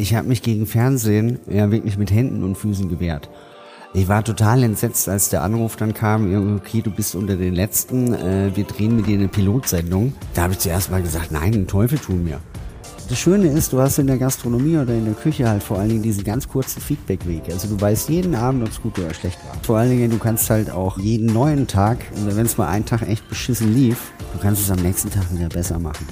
ich habe mich gegen Fernsehen ja wirklich mit Händen und Füßen gewehrt. Ich war total entsetzt, als der Anruf dann kam, okay, du bist unter den Letzten, äh, wir drehen mit dir eine Pilotsendung. Da habe ich zuerst mal gesagt, nein, den Teufel tun mir. Das Schöne ist, du hast in der Gastronomie oder in der Küche halt vor allen Dingen diesen ganz kurzen Feedbackweg. Also du weißt jeden Abend, ob es gut oder schlecht war. Vor allen Dingen, du kannst halt auch jeden neuen Tag, wenn es mal einen Tag echt beschissen lief, du kannst es am nächsten Tag wieder besser machen.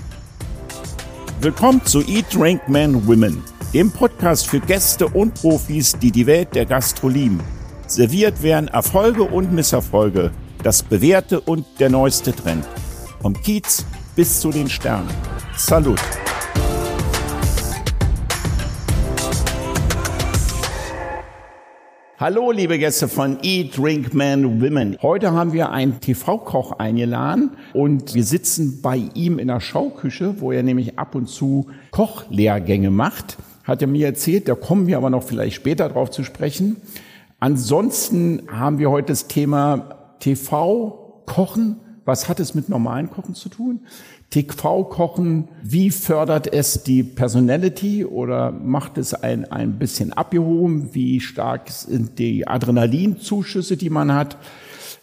Willkommen zu Eat, Drink, Men, Women, dem Podcast für Gäste und Profis, die die Welt der Gastro lieben. Serviert werden Erfolge und Misserfolge, das Bewährte und der neueste Trend. Vom Kiez bis zu den Sternen. Salut! Hallo, liebe Gäste von Eat, Drink, Man, Women. Heute haben wir einen TV-Koch eingeladen und wir sitzen bei ihm in der Schauküche, wo er nämlich ab und zu Kochlehrgänge macht. Hat er mir erzählt, da kommen wir aber noch vielleicht später drauf zu sprechen. Ansonsten haben wir heute das Thema TV-Kochen. Was hat es mit normalen Kochen zu tun? TV-Kochen, wie fördert es die Personality oder macht es ein, ein bisschen abgehoben? Wie stark sind die Adrenalinzuschüsse, die man hat?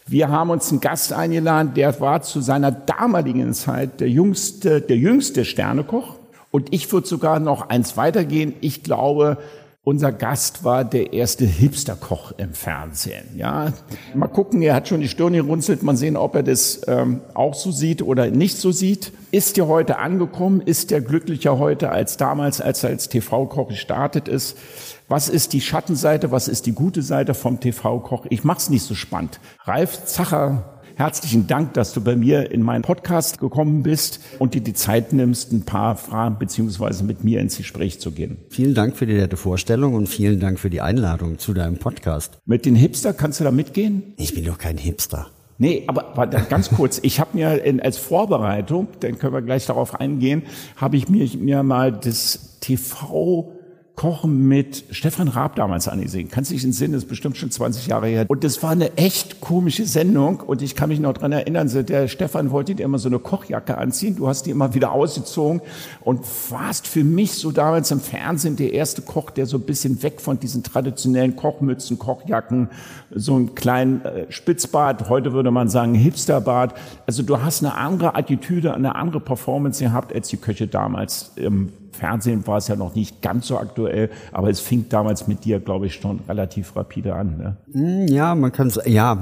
Wir haben uns einen Gast eingeladen, der war zu seiner damaligen Zeit der jüngste, der jüngste Sternekoch. Und ich würde sogar noch eins weitergehen. Ich glaube, unser Gast war der erste Hipster-Koch im Fernsehen. Ja, mal gucken, er hat schon die Stirn gerunzelt, mal sehen, ob er das ähm, auch so sieht oder nicht so sieht. Ist er heute angekommen? Ist er glücklicher heute als damals, als er als TV-Koch gestartet ist? Was ist die Schattenseite? Was ist die gute Seite vom TV-Koch? Ich mach's nicht so spannend. Ralf Zacher Herzlichen Dank, dass du bei mir in meinen Podcast gekommen bist und dir die Zeit nimmst, ein paar Fragen beziehungsweise mit mir ins Gespräch zu gehen. Vielen Dank für die nette Vorstellung und vielen Dank für die Einladung zu deinem Podcast. Mit den Hipster kannst du da mitgehen? Ich bin doch kein Hipster. Nee, aber ganz kurz, ich habe mir in, als Vorbereitung, dann können wir gleich darauf eingehen, habe ich mir, mir mal das TV Kochen mit Stefan Raab damals angesehen. Kannst dich entsinnen, das ist bestimmt schon 20 Jahre her. Und das war eine echt komische Sendung und ich kann mich noch dran erinnern, der Stefan wollte dir immer so eine Kochjacke anziehen, du hast die immer wieder ausgezogen und warst für mich so damals im Fernsehen der erste Koch, der so ein bisschen weg von diesen traditionellen Kochmützen, Kochjacken, so einen kleinen äh, Spitzbart, heute würde man sagen Hipsterbart. Also du hast eine andere Attitüde, eine andere Performance gehabt als die Köche damals im Fernsehen war es ja noch nicht ganz so aktuell, aber es fing damals mit dir, glaube ich, schon relativ rapide an. Ne? Hm, ja, man kann es, ja,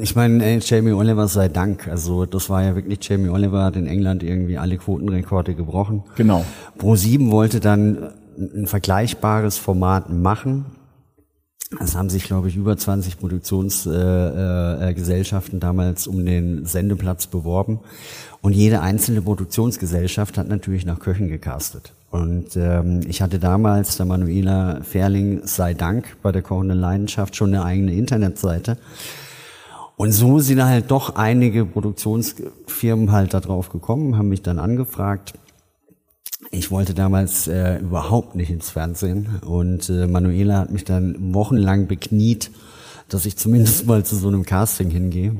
ich meine, Jamie Oliver sei Dank. Also das war ja wirklich, Jamie Oliver hat in England irgendwie alle Quotenrekorde gebrochen. Genau. Pro7 wollte dann ein vergleichbares Format machen. Es haben sich, glaube ich, über 20 Produktionsgesellschaften äh, äh, damals um den Sendeplatz beworben. Und jede einzelne Produktionsgesellschaft hat natürlich nach Köchen gecastet. Und ähm, ich hatte damals, der Manuela Ferling sei Dank, bei der kochenden Leidenschaft schon eine eigene Internetseite. Und so sind halt doch einige Produktionsfirmen halt da drauf gekommen, haben mich dann angefragt. Ich wollte damals äh, überhaupt nicht ins Fernsehen und äh, Manuela hat mich dann wochenlang bekniet, dass ich zumindest mal zu so einem Casting hingehe.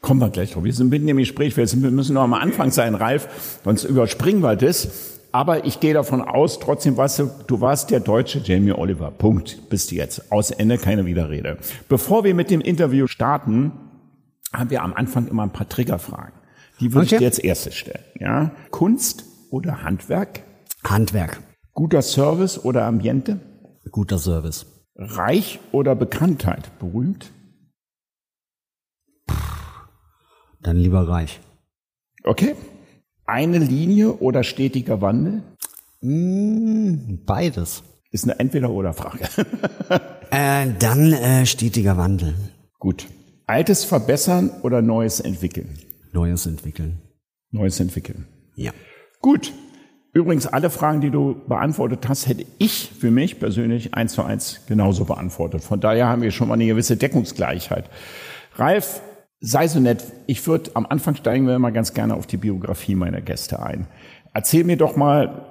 Kommen wir gleich drauf. Wir sind mitten im Gespräch, wir müssen noch am Anfang sein, Ralf, sonst überspringen wir das. Aber ich gehe davon aus, trotzdem warst du, du warst der deutsche Jamie Oliver. Punkt. Bist du jetzt. Aus Ende, keine Widerrede. Bevor wir mit dem Interview starten, haben wir am Anfang immer ein paar Triggerfragen. Die würde okay. ich dir jetzt erstes stellen. Ja? Kunst oder Handwerk? Handwerk. Guter Service oder Ambiente? Guter Service. Reich oder Bekanntheit? Berühmt? Dann lieber reich. Okay. Eine Linie oder stetiger Wandel? Mm, beides. Ist eine Entweder-oder-Frage. äh, dann äh, stetiger Wandel. Gut. Altes verbessern oder Neues entwickeln? Neues entwickeln. Neues entwickeln. Ja. Gut. Übrigens, alle Fragen, die du beantwortet hast, hätte ich für mich persönlich eins zu eins genauso beantwortet. Von daher haben wir schon mal eine gewisse Deckungsgleichheit. Ralf, sei so nett. Ich würde am Anfang steigen wir immer ganz gerne auf die Biografie meiner Gäste ein. Erzähl mir doch mal,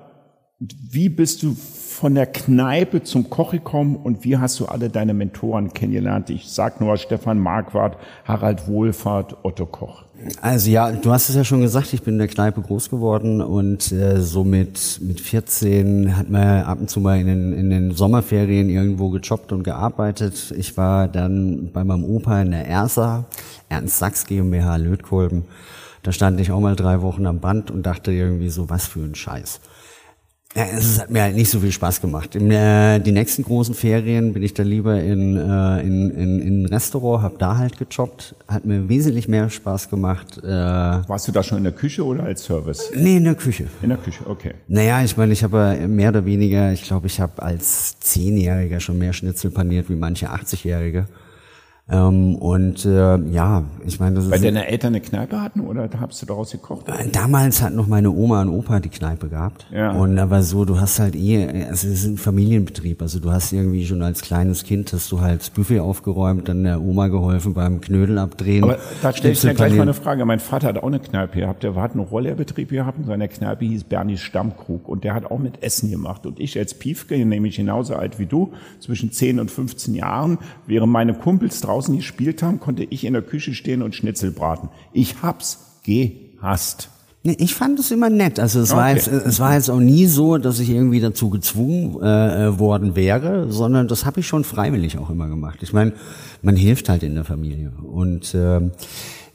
wie bist du von der Kneipe zum Koch gekommen und wie hast du alle deine Mentoren kennengelernt? Ich sag nur Stefan Marquardt, Harald Wohlfahrt, Otto Koch. Also ja, du hast es ja schon gesagt, ich bin in der Kneipe groß geworden und äh, so mit, mit 14 hat man ab und zu mal in den, in den Sommerferien irgendwo gejobbt und gearbeitet. Ich war dann bei meinem Opa in der ERSA, Ernst Sachs GmbH Lötkolben. Da stand ich auch mal drei Wochen am Band und dachte irgendwie so, was für ein Scheiß. Ja, es hat mir halt nicht so viel Spaß gemacht. In, äh, die nächsten großen Ferien bin ich dann lieber in, äh, in, in, in ein Restaurant, habe da halt gejobbt. Hat mir wesentlich mehr Spaß gemacht. Äh, Warst du da schon in der Küche oder als Service? Nee, in der Küche. In der Küche, okay. Naja, ich meine, ich habe mehr oder weniger, ich glaube, ich habe als Zehnjähriger schon mehr Schnitzel paniert wie manche 80-Jährige. Ähm, und äh, ja, ich meine, das Weil ist deine Eltern eine Kneipe hatten oder hast du daraus gekocht? Äh, Damals hat noch meine Oma und Opa die Kneipe gehabt. Ja. Und aber so, du hast halt eh, also es ist ein Familienbetrieb. Also du hast irgendwie schon als kleines Kind hast du halt das Buffet aufgeräumt, dann der Oma geholfen beim Knödel abdrehen. Aber da stelle ich mir gleich mal eine Frage. Mein Vater hat auch eine Kneipe gehabt. Der hat einen Rollerbetrieb gehabt und seine Kneipe hieß Bernis Stammkrug. Und der hat auch mit Essen gemacht. Und ich als Piefke, nämlich genauso alt wie du, zwischen 10 und 15 Jahren, während meine Kumpels draußen gespielt haben, konnte ich in der Küche stehen und Schnitzel braten. Ich hab's gehasst. Nee, ich fand es immer nett. Also es war Okay. jetzt, es war jetzt auch nie so, dass ich irgendwie dazu gezwungen äh, äh, worden wäre, sondern das habe ich schon freiwillig auch immer gemacht. Ich meine, man hilft halt in der Familie. Und ähm,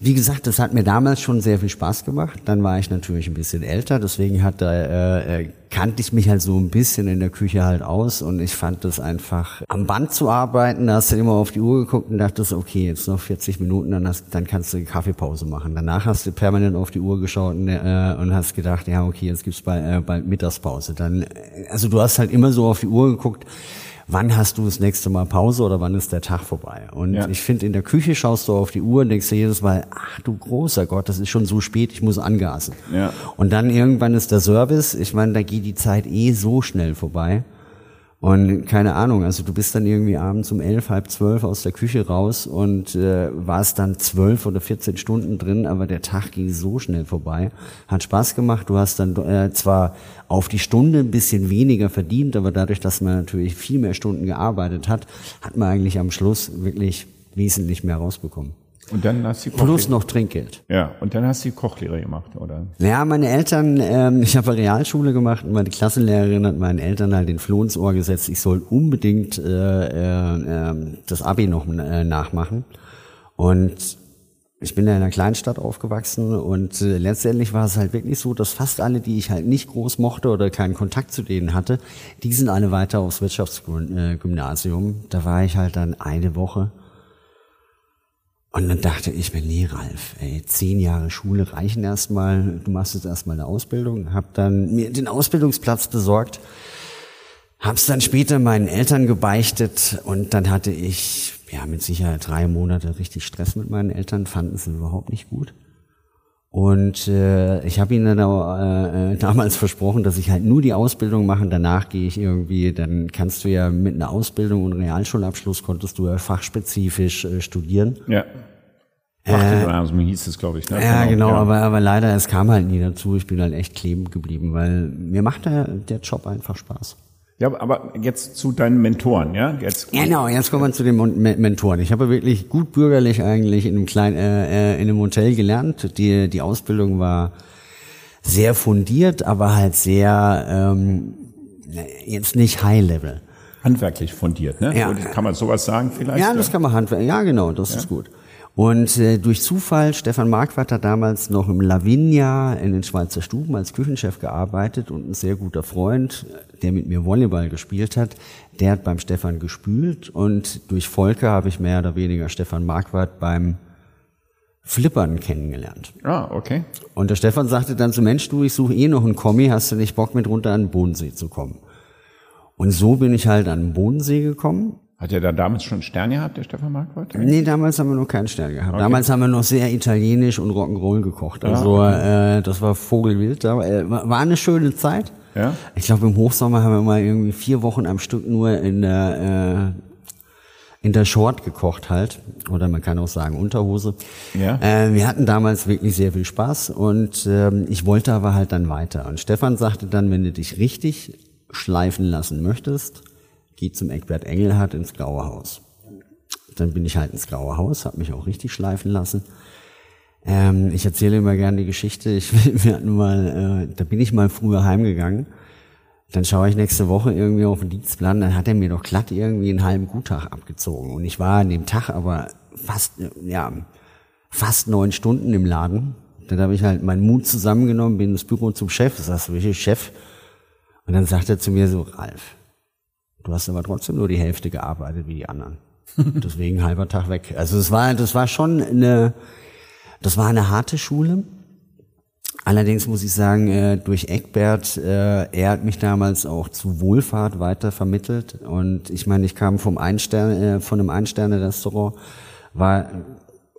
wie gesagt, das hat mir damals schon sehr viel Spaß gemacht. Dann war ich natürlich ein bisschen älter, deswegen hat da, äh, äh, kannte ich mich halt so ein bisschen in der Küche halt aus und ich fand das einfach am Band zu arbeiten. Da hast du immer auf die Uhr geguckt und dachtest, okay, jetzt noch 40 Minuten, dann, hast, dann kannst du eine Kaffeepause machen. Danach hast du permanent auf die Uhr geschaut und, äh, und hast gedacht, ja okay, jetzt gibt's bald, äh, bald Mittagspause. Dann, äh, also du hast halt immer so auf die Uhr geguckt. Wann hast du das nächste Mal Pause oder wann ist der Tag vorbei? Und Ja. ich finde, in der Küche schaust du auf die Uhr und denkst dir jedes Mal, ach du großer Gott, das ist schon so spät, ich muss angasen. Ja. Und dann irgendwann ist der Service, ich meine, da geht die Zeit eh so schnell vorbei. Und keine Ahnung, also du bist dann irgendwie abends um elf, halb zwölf aus der Küche raus und äh, warst dann zwölf oder 14 Stunden drin, aber der Tag ging so schnell vorbei. Hat Spaß gemacht. Du hast dann äh, zwar auf die Stunde ein bisschen weniger verdient, aber dadurch, dass man natürlich viel mehr Stunden gearbeitet hat, hat man eigentlich am Schluss wirklich wesentlich mehr rausbekommen. Und dann hast du Plus noch Trinkgeld. Ja, und dann hast du die Kochlehre gemacht, oder? Ja, meine Eltern, ähm, ich habe Realschule gemacht und meine Klassenlehrerin hat meinen Eltern halt den Floh ins Ohr gesetzt, ich soll unbedingt äh, äh, äh, das Abi noch äh, nachmachen. Und ich bin ja in einer Kleinstadt aufgewachsen und äh, letztendlich war es halt wirklich so, dass fast alle, die ich halt nicht groß mochte oder keinen Kontakt zu denen hatte, die sind alle weiter aufs Wirtschaftsgymnasium. Da war ich halt dann eine Woche. Und dann dachte ich mir, nee, Ralf, ey, zehn Jahre Schule reichen erstmal. Du machst jetzt erstmal eine Ausbildung. Hab dann mir den Ausbildungsplatz besorgt. Hab's dann später meinen Eltern gebeichtet und dann hatte ich, ja, mit Sicherheit drei Monate richtig Stress mit meinen Eltern, fanden sie überhaupt nicht gut. Und äh, ich habe ihnen dann auch, äh, äh, damals versprochen, dass ich halt nur die Ausbildung mache. Danach gehe ich irgendwie, dann kannst du ja mit einer Ausbildung und Realschulabschluss konntest du ja fachspezifisch äh, studieren. Ja. Fachgymnasium hieß es, glaube ich. Ne? Ja, genau, Aber, aber leider, es kam halt nie dazu. Ich bin halt echt kleben geblieben, weil mir macht der, der Job einfach Spaß. Ja, aber jetzt zu deinen Mentoren, ja? Jetzt, Genau, jetzt kommen wir zu den Mentoren. Ich habe wirklich gut bürgerlich eigentlich in einem kleinen, äh, äh, in einem Hotel gelernt. Die, die Ausbildung war sehr fundiert, aber halt sehr, ähm, jetzt nicht High Level. handwerklich fundiert, ne? Ja. Kann man sowas sagen vielleicht? Ja, das kann man handwerken. Ja, genau, das ist gut. Und äh, durch Zufall, Stefan Marquardt hat damals noch im Lavinia in den Schweizer Stuben als Küchenchef gearbeitet und ein sehr guter Freund, der mit mir Volleyball gespielt hat, der hat beim Stefan gespült und durch Volker habe ich mehr oder weniger Stefan Marquardt beim Flippern kennengelernt. Ah, okay. Und der Stefan sagte dann so, Mensch, du, ich suche eh noch einen Kommi, hast du nicht Bock mit runter an den Bodensee zu kommen? Und so bin ich halt an den Bodensee gekommen Hat er da damals schon Sterne gehabt, der Stefan Marquardt? Nee, damals haben wir noch keinen Stern gehabt. Damals haben wir noch sehr italienisch und Rock'n'Roll gekocht. Also äh, das war Vogelwild. Äh, war eine schöne Zeit. Ja. Ich glaube, im Hochsommer haben wir mal irgendwie vier Wochen am Stück nur in der in der Short gekocht halt. Oder man kann auch sagen Unterhose. Ja. Äh, wir hatten damals wirklich sehr viel Spaß und ähm, ich wollte aber halt dann weiter. Und Stefan sagte dann, wenn du dich richtig schleifen lassen möchtest, geh zum Eckbert Engelhardt ins Graue Haus. Dann bin ich halt ins Graue Haus, habe mich auch richtig schleifen lassen. Ähm, ich erzähle immer gerne die Geschichte. Ich, wir hatten mal, äh, da bin ich mal früher heimgegangen. Dann schaue ich nächste Woche irgendwie auf den Dienstplan, dann hat er mir doch glatt irgendwie einen halben Guttag abgezogen. Und ich war an dem Tag aber fast, ja, fast neun Stunden im Laden. Dann habe ich halt meinen Mut zusammengenommen, bin ins Büro zum Chef, sagst du, welcher Chef? Und dann sagt er zu mir so, Ralf, du hast aber trotzdem nur die Hälfte gearbeitet wie die anderen. Deswegen halber Tag weg. Also es war, das war schon eine, das war eine harte Schule. Allerdings muss ich sagen, äh, durch Eckbert, äh, er hat mich damals auch zu Wohlfahrt weiter vermittelt. Und ich meine, ich kam vom Einstern, äh, von einem Ein-Sterne-Restaurant, war,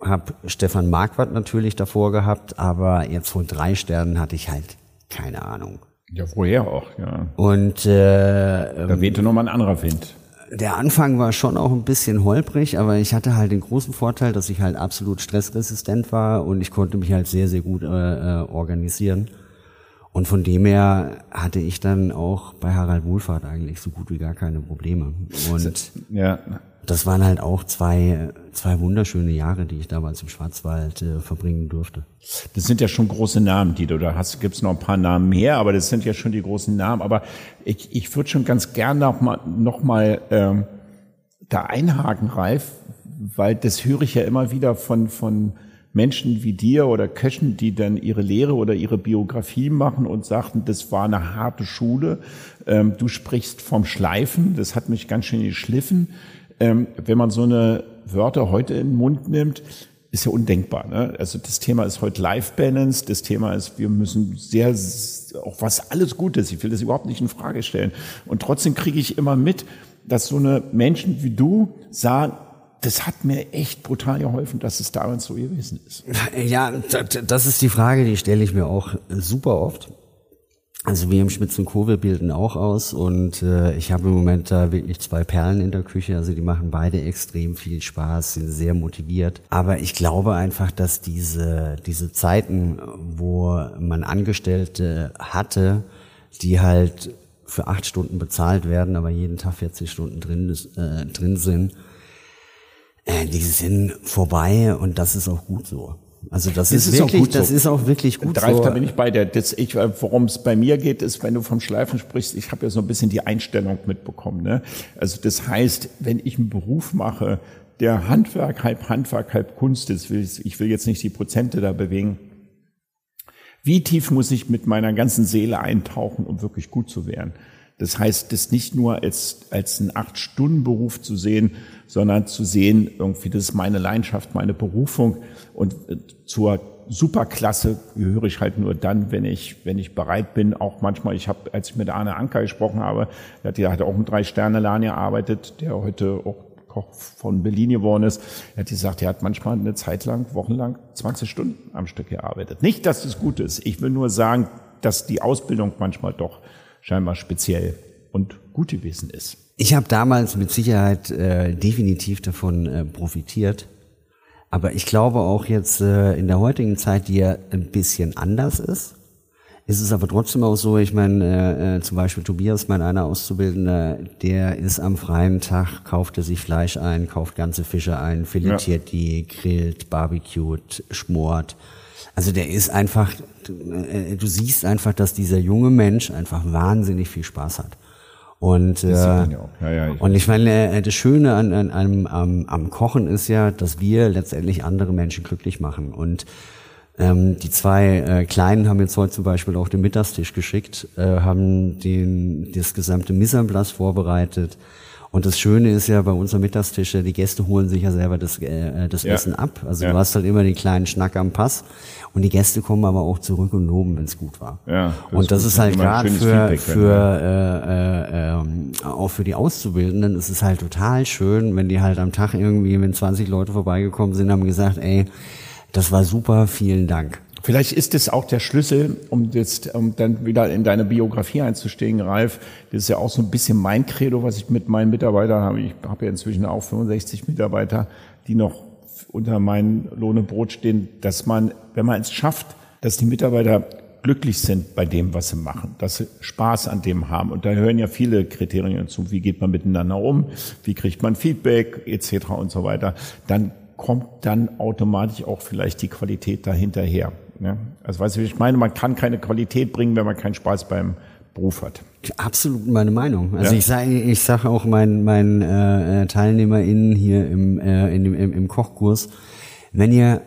habe Stefan Marquardt natürlich davor gehabt, aber jetzt von drei Sternen hatte ich halt keine Ahnung. Ja, woher auch, ja. Und äh, Da wehte nochmal ein anderer Wind. der Anfang war schon auch ein bisschen holprig, aber ich hatte halt den großen Vorteil, dass ich halt absolut stressresistent war und ich konnte mich halt sehr, sehr gut äh, äh, organisieren. Und von dem her hatte ich dann auch bei Harald Wohlfahrt eigentlich so gut wie gar keine Probleme. Und Ja. das waren halt auch zwei, zwei wunderschöne Jahre, die ich damals im Schwarzwald äh, verbringen durfte. Das sind ja schon große Namen, die du da hast. Gibt es noch ein paar Namen mehr, aber das sind ja schon die großen Namen. Aber ich, ich würde schon ganz gern noch mal, noch mal ähm, da einhaken, Ralf, weil das höre ich ja immer wieder von, von Menschen wie dir oder Köchen, die dann ihre Lehre oder ihre Biografie machen und sagten, das war eine harte Schule. Ähm, du sprichst vom Schleifen, das hat mich ganz schön geschliffen. Ähm, wenn man so eine Wörter heute in den Mund nimmt, ist ja undenkbar. Ne? Also das Thema ist heute Life Balance. Das Thema ist, wir müssen sehr, auch was alles gut ist. Ich will das überhaupt nicht in Frage stellen. Und trotzdem kriege ich immer mit, dass so eine Menschen wie du sagen, das hat mir echt brutal geholfen, dass es damals so gewesen ist. Ja, das ist die Frage, die stelle ich mir auch super oft. Also wir im Schmitz und wir bilden auch aus und äh, ich habe im Moment da wirklich zwei Perlen in der Küche. Also die machen beide extrem viel Spaß, sind sehr motiviert. Aber ich glaube einfach, dass diese diese Zeiten, wo man Angestellte hatte, die halt für acht Stunden bezahlt werden, aber jeden Tag 40 Stunden drin, äh, drin sind, äh, die sind vorbei und das ist auch gut so. Also das, ist, ist auch wirklich, gut so. das ist auch wirklich gut Dreif, so. da bin ich bei dir. Das, ich, äh, worum es bei mir geht, ist, wenn du vom Schleifen sprichst, ich habe ja so ein bisschen die Einstellung mitbekommen. Ne? Also das heißt, wenn ich einen Beruf mache, der Handwerk, halb Handwerk, halb Kunst ist, will ich, ich will jetzt nicht die Prozente da bewegen. Wie tief muss ich mit meiner ganzen Seele eintauchen, um wirklich gut zu werden? Das heißt, das nicht nur als, als einen Acht-Stunden-Beruf zu sehen, sondern zu sehen, irgendwie, das ist meine Leidenschaft, meine Berufung und äh, zur Superklasse gehöre ich halt nur dann, wenn ich, wenn ich bereit bin, auch manchmal, ich habe, als ich mit Arne Anker gesprochen habe, der hat, der hat auch im Drei-Sterne-Laden gearbeitet, der heute auch Koch von Berlin geworden ist, er hat gesagt, er hat manchmal eine Zeit lang, wochenlang 20 Stunden am Stück gearbeitet. Nicht, dass das gut ist. Ich will nur sagen, dass die Ausbildung manchmal doch scheinbar speziell und gut gewesen ist. Ich habe damals mit Sicherheit äh, definitiv davon äh, profitiert. Aber ich glaube auch jetzt äh, in der heutigen Zeit, die ja ein bisschen anders ist, ist es aber trotzdem auch so, ich meine, äh, äh, zum Beispiel Tobias, mein einer Auszubildender, der ist am freien Tag, kauft er sich Fleisch ein, kauft ganze Fische ein, filetiert die, grillt, barbecued, schmort. Also der ist einfach, du, äh, du siehst einfach, dass dieser junge Mensch einfach wahnsinnig viel Spaß hat. Und, äh, ja. Ja, ich- und ich meine, äh, das Schöne an, an, am, am, am Kochen ist ja, dass wir letztendlich andere Menschen glücklich machen. Und ähm, die zwei äh, Kleinen haben jetzt heute zum Beispiel auch den Mittagstisch geschickt, äh, haben den, das gesamte Mise vorbereitet. Und das Schöne ist ja bei unserem Mittagstisch, äh, die Gäste holen sich ja selber das, äh, das Ja. Essen ab. Also Ja. du hast halt immer den kleinen Schnack am Pass. Und die Gäste kommen aber auch zurück und loben, wenn es gut war. Ja, das und das ist ist halt gerade für, Feedback, für äh, äh, ähm, auch für die Auszubildenden ist es halt total schön, wenn die halt am Tag irgendwie, wenn 20 Leute vorbeigekommen sind, haben gesagt, ey, das war super, vielen Dank. Vielleicht ist es auch der Schlüssel, um jetzt um dann wieder in deine Biografie einzusteigen, Ralf. Das ist ja auch so ein bisschen mein Credo, was ich mit meinen Mitarbeitern habe. Ich habe ja inzwischen auch 65 Mitarbeiter, die noch unter meinem Lohn und Brot stehen, dass man, wenn man es schafft, dass die Mitarbeiter glücklich sind bei dem, was sie machen, dass sie Spaß an dem haben. Und da hören ja viele Kriterien zu. Wie geht man miteinander um? Wie kriegt man Feedback etc. und so weiter. Dann kommt dann automatisch auch vielleicht die Qualität dahinterher. Ja? Also weißt du, ich meine, man kann keine Qualität bringen, wenn man keinen Spaß beim Beruf hat. Absolut meine Meinung. Also ja. ich sage ich sag auch meinen, meinen äh, TeilnehmerInnen hier im, äh, in dem, im, im Kochkurs, wenn ihr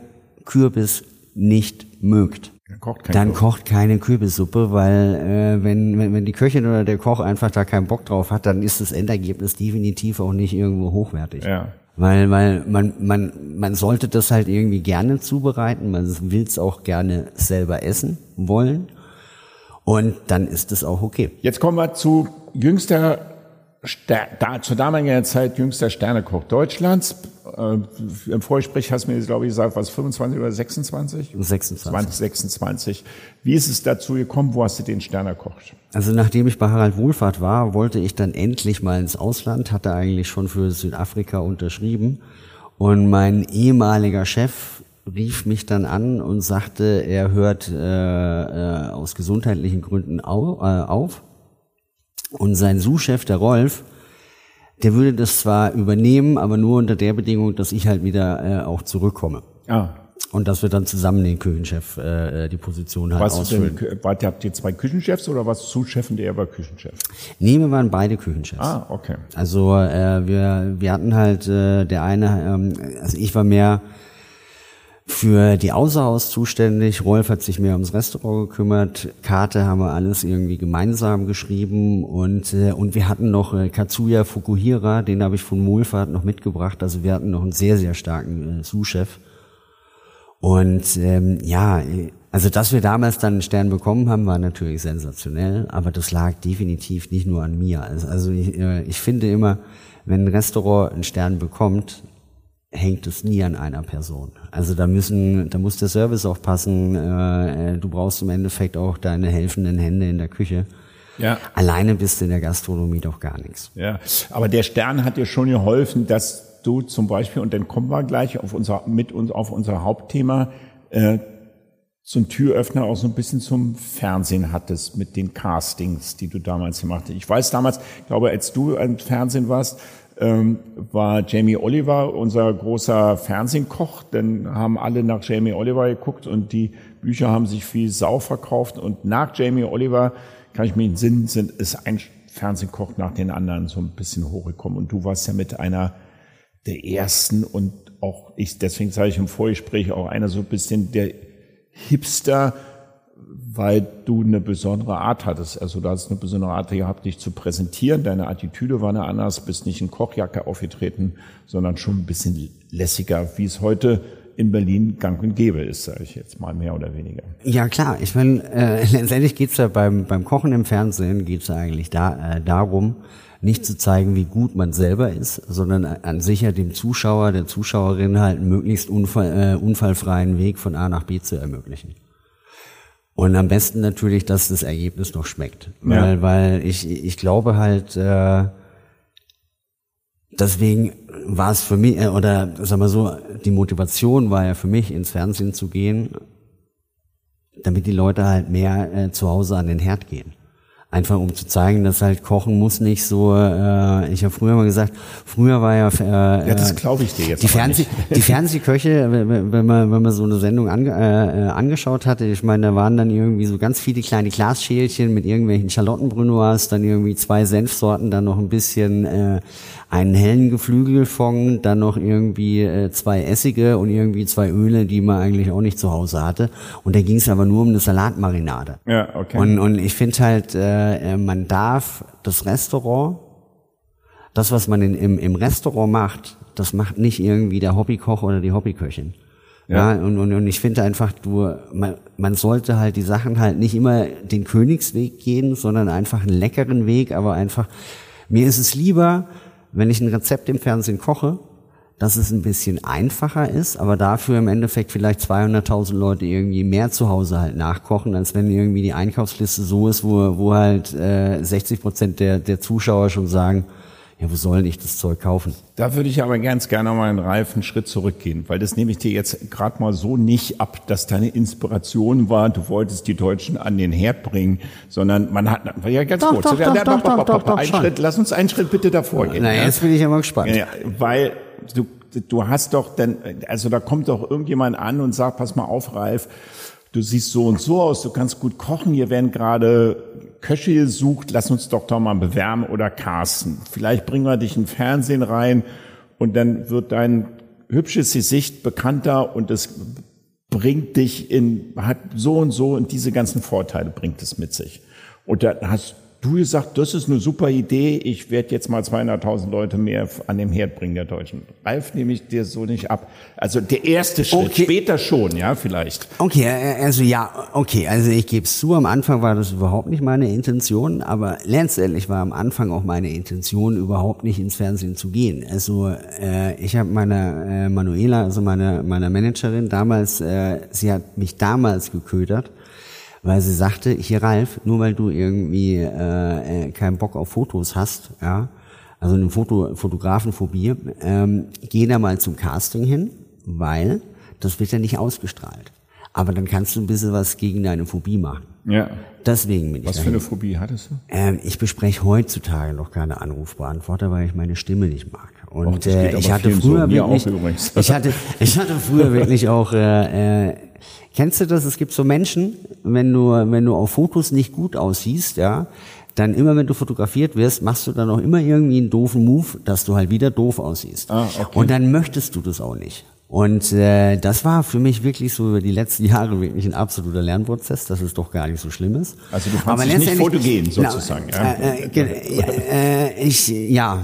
Kürbis nicht mögt, kocht dann Koch. kocht keine Kürbissuppe, weil äh, wenn, wenn, wenn die Köchin oder der Koch einfach da keinen Bock drauf hat, dann ist das Endergebnis definitiv auch nicht irgendwo hochwertig. Ja. Weil, weil man, man, man sollte das halt irgendwie gerne zubereiten, man will es auch gerne selber essen wollen. Und dann ist es auch okay. Jetzt kommen wir zu jüngster, da, zur damaligen Zeit jüngster Sternekoch Deutschlands. Äh, Im Vorgespräch hast du mir, glaube ich, gesagt, was 25 oder 26? 26. 26. Wie ist es dazu gekommen? Wo hast du den Stern erkocht? Also nachdem ich bei Harald Wohlfahrt war, wollte ich dann endlich mal ins Ausland, hatte eigentlich schon für Südafrika unterschrieben. Und mein ehemaliger Chef rief mich dann an und sagte, er hört äh, äh, aus gesundheitlichen Gründen au, äh, auf. Und sein Sous-Chef, der Rolf, der würde das zwar übernehmen, aber nur unter der Bedingung, dass ich halt wieder äh, auch zurückkomme. Ah. Und dass wir dann zusammen den Küchenchef äh, die Position halt was ausfüllen. Denn, wart, habt ihr zwei Küchenchefs oder was Sous-Chef und er war Küchenchef? Nee, wir waren beide Küchenchefs. Ah, okay. Also äh, wir, wir hatten halt äh, der eine, ähm, also ich war mehr für die Außerhaus zuständig. Rolf hat sich mehr ums Restaurant gekümmert. Karte haben wir alles irgendwie gemeinsam geschrieben und äh, und wir hatten noch äh, Katsuya Fukuhira, den habe ich von Mohlfahrt noch mitgebracht. Also wir hatten noch einen sehr sehr starken äh, Sous-Chef. Und ähm, ja, also dass wir damals dann einen Stern bekommen haben, war natürlich sensationell, aber das lag definitiv nicht nur an mir. Also, also ich, äh, ich finde immer, wenn ein Restaurant einen Stern bekommt, hängt es nie an einer Person. Also da müssen, da muss der Service auch passen. Äh, äh, du brauchst im Endeffekt auch deine helfenden Hände in der Küche. Ja. Alleine bist du in der Gastronomie doch gar nichts. Ja, aber der Stern hat dir schon geholfen, dass du zum Beispiel, und dann kommen wir gleich auf unser, mit uns auf unser Hauptthema, äh, ein Türöffner auch so ein bisschen zum Fernsehen hattest mit den Castings, die du damals gemacht hast. Ich weiß damals, ich glaube, als du im Fernsehen warst, ähm, war Jamie Oliver unser großer Fernsehkoch. Dann haben alle nach Jamie Oliver geguckt und die Bücher haben sich wie Sau verkauft. Und nach Jamie Oliver, kann ich mir in Sinn, sind, ist ein Fernsehkoch nach den anderen so ein bisschen hochgekommen. Und du warst ja mit einer der ersten und auch ich, deswegen sage ich im Vorgespräch auch einer so ein bisschen der Hipster, weil du eine besondere Art hattest. Also du hast eine besondere Art gehabt, dich zu präsentieren. Deine Attitüde war eine anders, bist nicht in Kochjacke aufgetreten, sondern schon ein bisschen lässiger, wie es heute in Berlin gang und gäbe ist, sage ich jetzt mal mehr oder weniger. Ja klar, ich meine, äh, letztendlich geht's ja beim, beim Kochen im Fernsehen geht's ja eigentlich da, äh, darum, nicht zu zeigen, wie gut man selber ist, sondern an sich ja dem Zuschauer, der Zuschauerin halt einen möglichst unfall, äh, unfallfreien Weg von A nach B zu ermöglichen. Und am besten natürlich, dass das Ergebnis noch schmeckt. Weil, ja. weil ich, ich glaube halt, äh, deswegen war es für mich, äh, oder sag mal so, die Motivation war ja für mich, ins Fernsehen zu gehen, damit die Leute halt mehr äh, zu Hause an den Herd gehen. Einfach um zu zeigen, dass halt Kochen muss nicht so, äh, ich habe früher mal gesagt, früher war ja... Äh, ja, das glaube ich dir jetzt die, Fernseh, die Fernsehköche, wenn man, wenn man so eine Sendung ange, äh, angeschaut hatte, ich meine, da waren dann irgendwie so ganz viele kleine Glasschälchen mit irgendwelchen Charlottenbrunoirs, dann irgendwie zwei Senfsorten, dann noch ein bisschen äh, einen hellen Geflügelfond, dann noch irgendwie äh, zwei Essige und irgendwie zwei Öle, die man eigentlich auch nicht zu Hause hatte. Und da ging es aber nur um eine Salatmarinade. Ja, okay. Und, und ich finde halt, äh, äh, man darf das Restaurant, das, was man in, im, im Restaurant macht, das macht nicht irgendwie der Hobbykoch oder die Hobbyköchin. Ja. ja, und, und, und ich finde einfach, du, man, man sollte halt die Sachen halt nicht immer den Königsweg gehen, sondern einfach einen leckeren Weg, aber einfach, mir ist es lieber, wenn ich ein Rezept im Fernsehen koche, dass es ein bisschen einfacher ist, aber dafür im Endeffekt vielleicht 200.000 Leute irgendwie mehr zu Hause halt nachkochen, als wenn irgendwie die Einkaufsliste so ist, wo, wo halt äh, 60 Prozent der, der Zuschauer schon sagen, ja, wo soll ich das Zeug kaufen? Da würde ich aber ganz gerne mal einen reifen Schritt zurückgehen, weil das nehme ich dir jetzt gerade mal so nicht ab, dass deine Inspiration war, du wolltest die Deutschen an den Herd bringen, sondern man hat, ja ganz doch, kurz, doch, ja, doch, doch, doch, doch, doch, einen Schritt, lass uns einen Schritt bitte davor gehen. Na, ja? jetzt bin ich aber gespannt. Ja, weil du, du hast doch dann, also da kommt doch irgendjemand an und sagt, pass mal auf, Ralf, du siehst so und so aus, du kannst gut kochen, hier werden gerade Köche gesucht, lass uns doch doch mal bewerben oder casten. Vielleicht bringen wir dich in Fernsehen rein und dann wird dein hübsches Gesicht bekannter und es bringt dich in, hat so und so und diese ganzen Vorteile bringt es mit sich. Und da hast du gesagt, das ist eine super Idee, ich werde jetzt mal 200.000 Leute mehr an dem Herd bringen, der Deutschen. Ralf nehme ich dir so nicht ab. Also der erste Schritt, Okay. später schon, ja, vielleicht. Okay, äh, also ja, okay, also ich gebe es zu, am Anfang war das überhaupt nicht meine Intention, aber letztendlich war am Anfang auch meine Intention, überhaupt nicht ins Fernsehen zu gehen. Also äh, ich habe meiner äh, Manuela, also meine meiner Managerin damals, äh, sie hat mich damals geködert, weil sie sagte, hier Ralf, nur weil du irgendwie äh, äh, keinen Bock auf Fotos hast, ja, also eine Foto, Fotografenphobie, ähm, geh da mal zum Casting hin, weil das wird ja nicht ausgestrahlt. Aber dann kannst du ein bisschen was gegen deine Phobie machen. Ja. Deswegen bin ich Was für dahin. eine Phobie hattest du? Ähm, ich bespreche heutzutage noch keine Anrufbeantworter, weil ich meine Stimme nicht mag. Und Och, äh, ich hatte so. früher Mir wirklich, ich hatte, ich hatte früher wirklich auch. Äh, äh, kennst du das? Es gibt so Menschen, wenn du, wenn du auf Fotos nicht gut aussiehst, ja, dann immer, wenn du fotografiert wirst, machst du dann auch immer irgendwie einen doofen Move, dass du halt wieder doof aussiehst. Ah, okay. Und dann möchtest du das auch nicht. Und äh, das war für mich wirklich so über die letzten Jahre wirklich ein absoluter Lernprozess, dass es doch gar nicht so schlimm ist. Also du dich nicht fotogen, sozusagen, ja? Äh, äh, äh, ich, ja,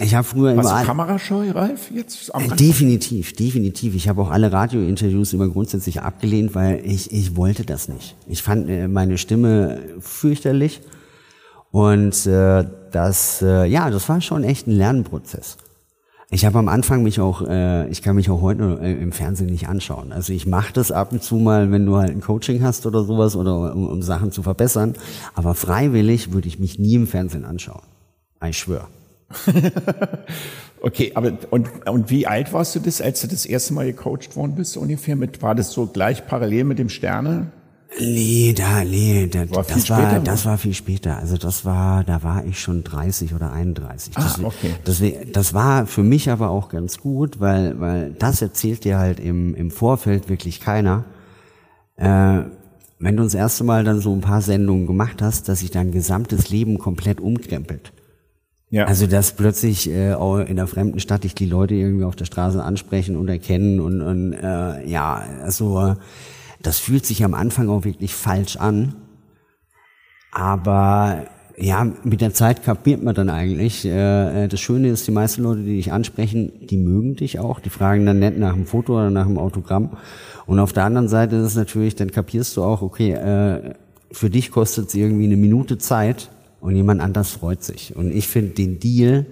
ich habe früher Warst immer du kamerascheu, Ralf? Jetzt am äh? Definitiv, definitiv. Ich habe auch alle Radiointerviews immer grundsätzlich abgelehnt, weil ich, ich wollte das nicht. Ich fand äh, meine Stimme fürchterlich und äh, das, äh, ja, das war schon echt ein Lernprozess. Ich habe am Anfang mich auch, äh, ich kann mich auch heute äh, im Fernsehen nicht anschauen. Also ich mache das ab und zu mal, wenn du halt ein Coaching hast oder sowas oder um, um Sachen zu verbessern. Aber freiwillig würde ich mich nie im Fernsehen anschauen. Ich schwöre. Okay, aber und, und wie alt warst du das, als du das erste Mal gecoacht worden bist ungefähr? Mit, war das so gleich parallel mit dem Sterne? Nee, da, nee, da, War das war, später, das oder? war viel später. Also das war, da war ich schon 30 oder 31. Ah, das, okay. das, das war für mich aber auch ganz gut, weil, weil das erzählt dir halt im, im Vorfeld wirklich keiner. Äh, wenn du das erste Mal dann so ein paar Sendungen gemacht hast, dass sich dein gesamtes Leben komplett umkrempelt. Ja. Also dass plötzlich äh, auch in einer fremden Stadt dich die Leute irgendwie auf der Straße ansprechen und erkennen und, und äh, ja, also das fühlt sich am Anfang auch wirklich falsch an. Aber ja, mit der Zeit kapiert man dann eigentlich. Äh, äh, das Schöne ist, die meisten Leute, die dich ansprechen, die mögen dich auch. Die fragen dann nicht nach dem Foto oder nach dem Autogramm. Und auf der anderen Seite ist es natürlich, dann kapierst du auch, okay, äh, für dich kostet es irgendwie eine Minute Zeit und jemand anders freut sich. Und ich finde den Deal,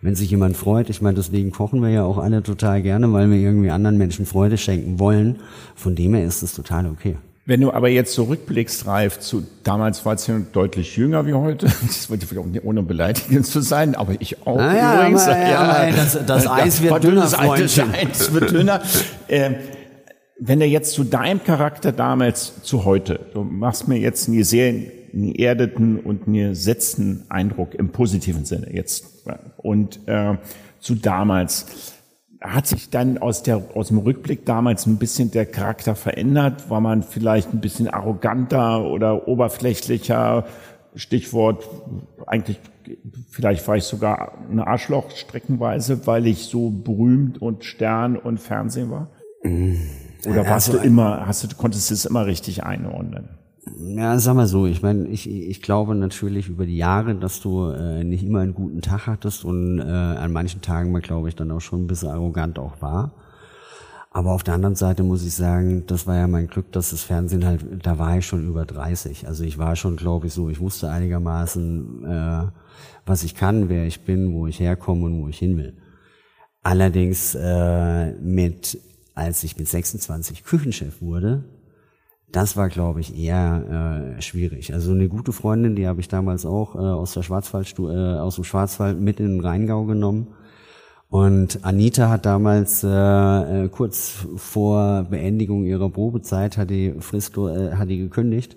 wenn sich jemand freut, ich meine, deswegen kochen wir ja auch alle total gerne, weil wir irgendwie anderen Menschen Freude schenken wollen. Von dem her ist es total okay. Wenn du aber jetzt zurückblickst, Ralf, zu damals war es ja deutlich jünger wie heute. Das wollte ich auch nicht, ohne beleidigend zu sein, aber ich auch Ah ja, übrigens. aber- ja, aber das- das Eis wird dünner, dünnes Eis, Freundchen. Das wird dünner. Ähm, wenn du jetzt zu deinem Charakter damals zu heute, du machst mir jetzt einen sehr einen erdeten und einen gesetzten Eindruck im positiven Sinne jetzt. Und äh, zu damals, hat sich dann aus, der, aus dem Rückblick damals ein bisschen der Charakter verändert? War man vielleicht ein bisschen arroganter oder oberflächlicher? Stichwort, eigentlich, vielleicht war ich sogar ein Arschloch streckenweise, weil ich so berühmt und Stern und Fernsehen war? Oder warst Also, du immer, hast du, konntest du es immer richtig einordnen? Ja, sag mal so, ich meine, ich, ich glaube natürlich über die Jahre, dass du äh, nicht immer einen guten Tag hattest und äh, an manchen Tagen mal, glaube ich, dann auch schon ein bisschen arrogant auch war. Aber auf der anderen Seite muss ich sagen, das war ja mein Glück, dass das Fernsehen halt, da war ich schon über 30. Also ich war schon, glaube ich, so, ich wusste einigermaßen, äh, was ich kann, wer ich bin, wo ich herkomme und wo ich hin will. Allerdings äh, mit, als ich mit 26 Küchenchef wurde, das war, glaube ich, eher äh, schwierig. Also eine gute Freundin, die habe ich damals auch äh, aus der Schwarzwald, äh, aus dem Schwarzwald mit in den Rheingau genommen. Und Anita hat damals äh, äh, kurz vor Beendigung ihrer Probezeit hat die Frist äh, hat die gekündigt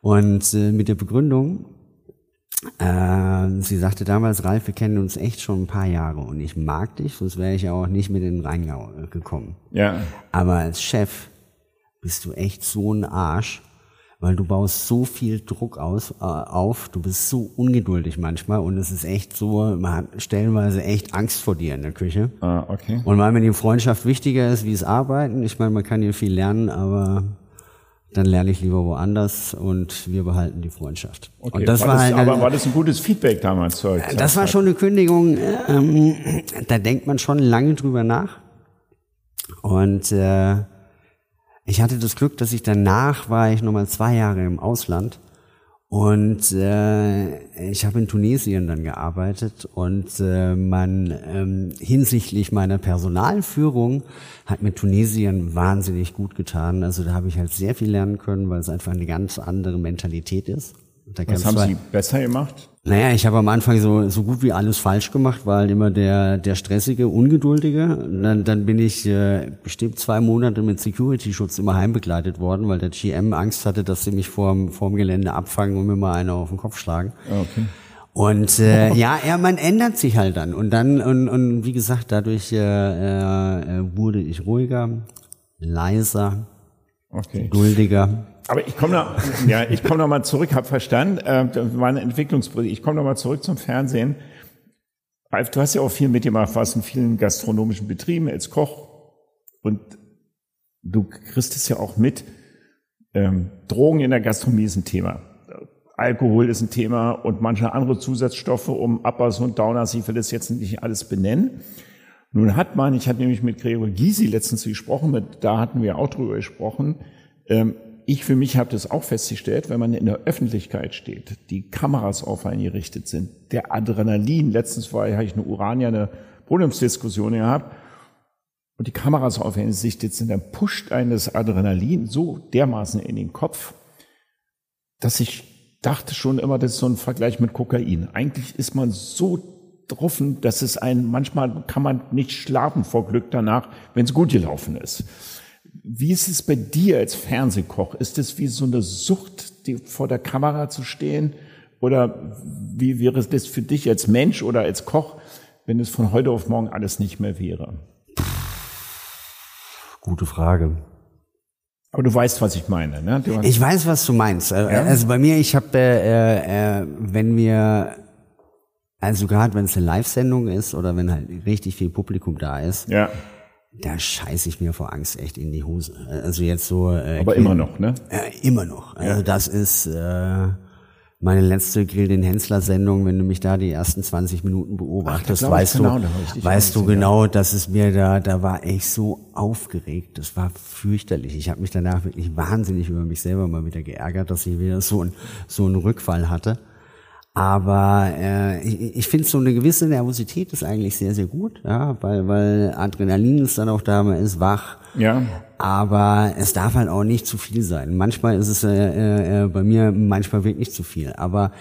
und äh, mit der Begründung, äh, sie sagte damals, Ralf, wir kennen uns echt schon ein paar Jahre und ich mag dich, sonst wäre ich ja auch nicht mit in den Rheingau äh, gekommen. Ja. Aber als Chef bist du echt so ein Arsch, weil du baust so viel Druck aus, äh, auf, du bist so ungeduldig manchmal und es ist echt so, man hat stellenweise echt Angst vor dir in der Küche. Ah, okay. Und weil mir die Freundschaft wichtiger ist wie das Arbeiten, ich meine, man kann hier viel lernen, aber dann lerne ich lieber woanders und wir behalten die Freundschaft. Okay. Und das war, war das, halt, aber war das ein gutes Feedback damals? Zur das war schon eine Kündigung. Ähm, da denkt man schon lange drüber nach. Und äh, ich hatte das Glück, dass ich danach war ich nochmal zwei Jahre im Ausland und äh, ich habe in Tunesien dann gearbeitet und äh, man ähm, hinsichtlich meiner Personalführung hat mir Tunesien wahnsinnig gut getan. Also da habe ich halt sehr viel lernen können, weil es einfach eine ganz andere Mentalität ist. Was haben Sie besser gemacht? Naja, ich habe am Anfang so, so gut wie alles falsch gemacht, halt immer der, der stressige, ungeduldige. Dann, dann bin ich äh, bestimmt zwei Monate mit Security-Schutz immer heimbegleitet worden, weil der GM Angst hatte, dass sie mich vorm, vorm Gelände abfangen und mir mal einer auf den Kopf schlagen. Ah, okay. Und äh, ja, ja, man ändert sich halt dann. Und dann, und, und wie gesagt, dadurch äh, äh, wurde ich ruhiger, leiser, okay. geduldiger. Aber ich komme noch, ja, ich komme noch mal zurück, habe verstanden, äh, war eine Entwicklungspolitik. Ich komme noch mal zurück zum Fernsehen. Ralf, du hast ja auch viel mitgemacht, warst in vielen gastronomischen Betrieben als Koch und du kriegst es ja auch mit. Ähm, Drogen in der Gastronomie ist ein Thema. Alkohol ist ein Thema und manche andere Zusatzstoffe um Uppers und Downers. Ich will das jetzt nicht alles benennen. Nun hat man, ich hatte nämlich mit Gregor Gysi letztens gesprochen, mit, da hatten wir auch drüber gesprochen, ähm, ich für mich habe das auch festgestellt, wenn man in der Öffentlichkeit steht, die Kameras auf einen gerichtet sind, der Adrenalin, letztens war, habe ich eine Urania eine Podiumsdiskussion gehabt, und die Kameras auf einen gerichtet sind, dann pusht einen das Adrenalin so dermaßen in den Kopf, dass ich dachte schon immer, das ist so ein Vergleich mit Kokain. Eigentlich ist man so druffen, dass es einen, manchmal kann man nicht schlafen vor Glück danach, wenn es gut gelaufen ist. Wie ist es bei dir als Fernsehkoch? Ist es wie so eine Sucht, die vor der Kamera zu stehen? Oder wie wäre es das für dich als Mensch oder als Koch, wenn es von heute auf morgen alles nicht mehr wäre? Gute Frage. Aber du weißt, was ich meine, ne? ich weiß, was du meinst. Äh, ja? Also bei mir, ich habe, äh, äh, wenn wir, also gerade wenn es eine Live-Sendung ist oder wenn halt richtig viel Publikum da ist, ja da scheiße ich mir vor Angst echt in die Hose. Also jetzt so. Äh, Aber immer noch, ne? Äh, immer noch. Also ja. das ist äh, meine letzte Grill den Hensler Sendung. Wenn du mich da die ersten 20 Minuten beobachtest, Ach, weißt genau, du, weißt du genau, dass es mir da, da war ich so aufgeregt. Das war fürchterlich. Ich habe mich danach wirklich wahnsinnig über mich selber mal wieder geärgert, dass ich wieder so ein so einen Rückfall hatte. Aber äh, ich, ich finde so eine gewisse Nervosität ist eigentlich sehr, sehr gut, ja, weil, weil Adrenalin ist dann auch da, man ist wach. Ja. Aber es darf halt auch nicht zu viel sein. Manchmal ist es äh, äh, bei mir manchmal wirklich zu viel. Aber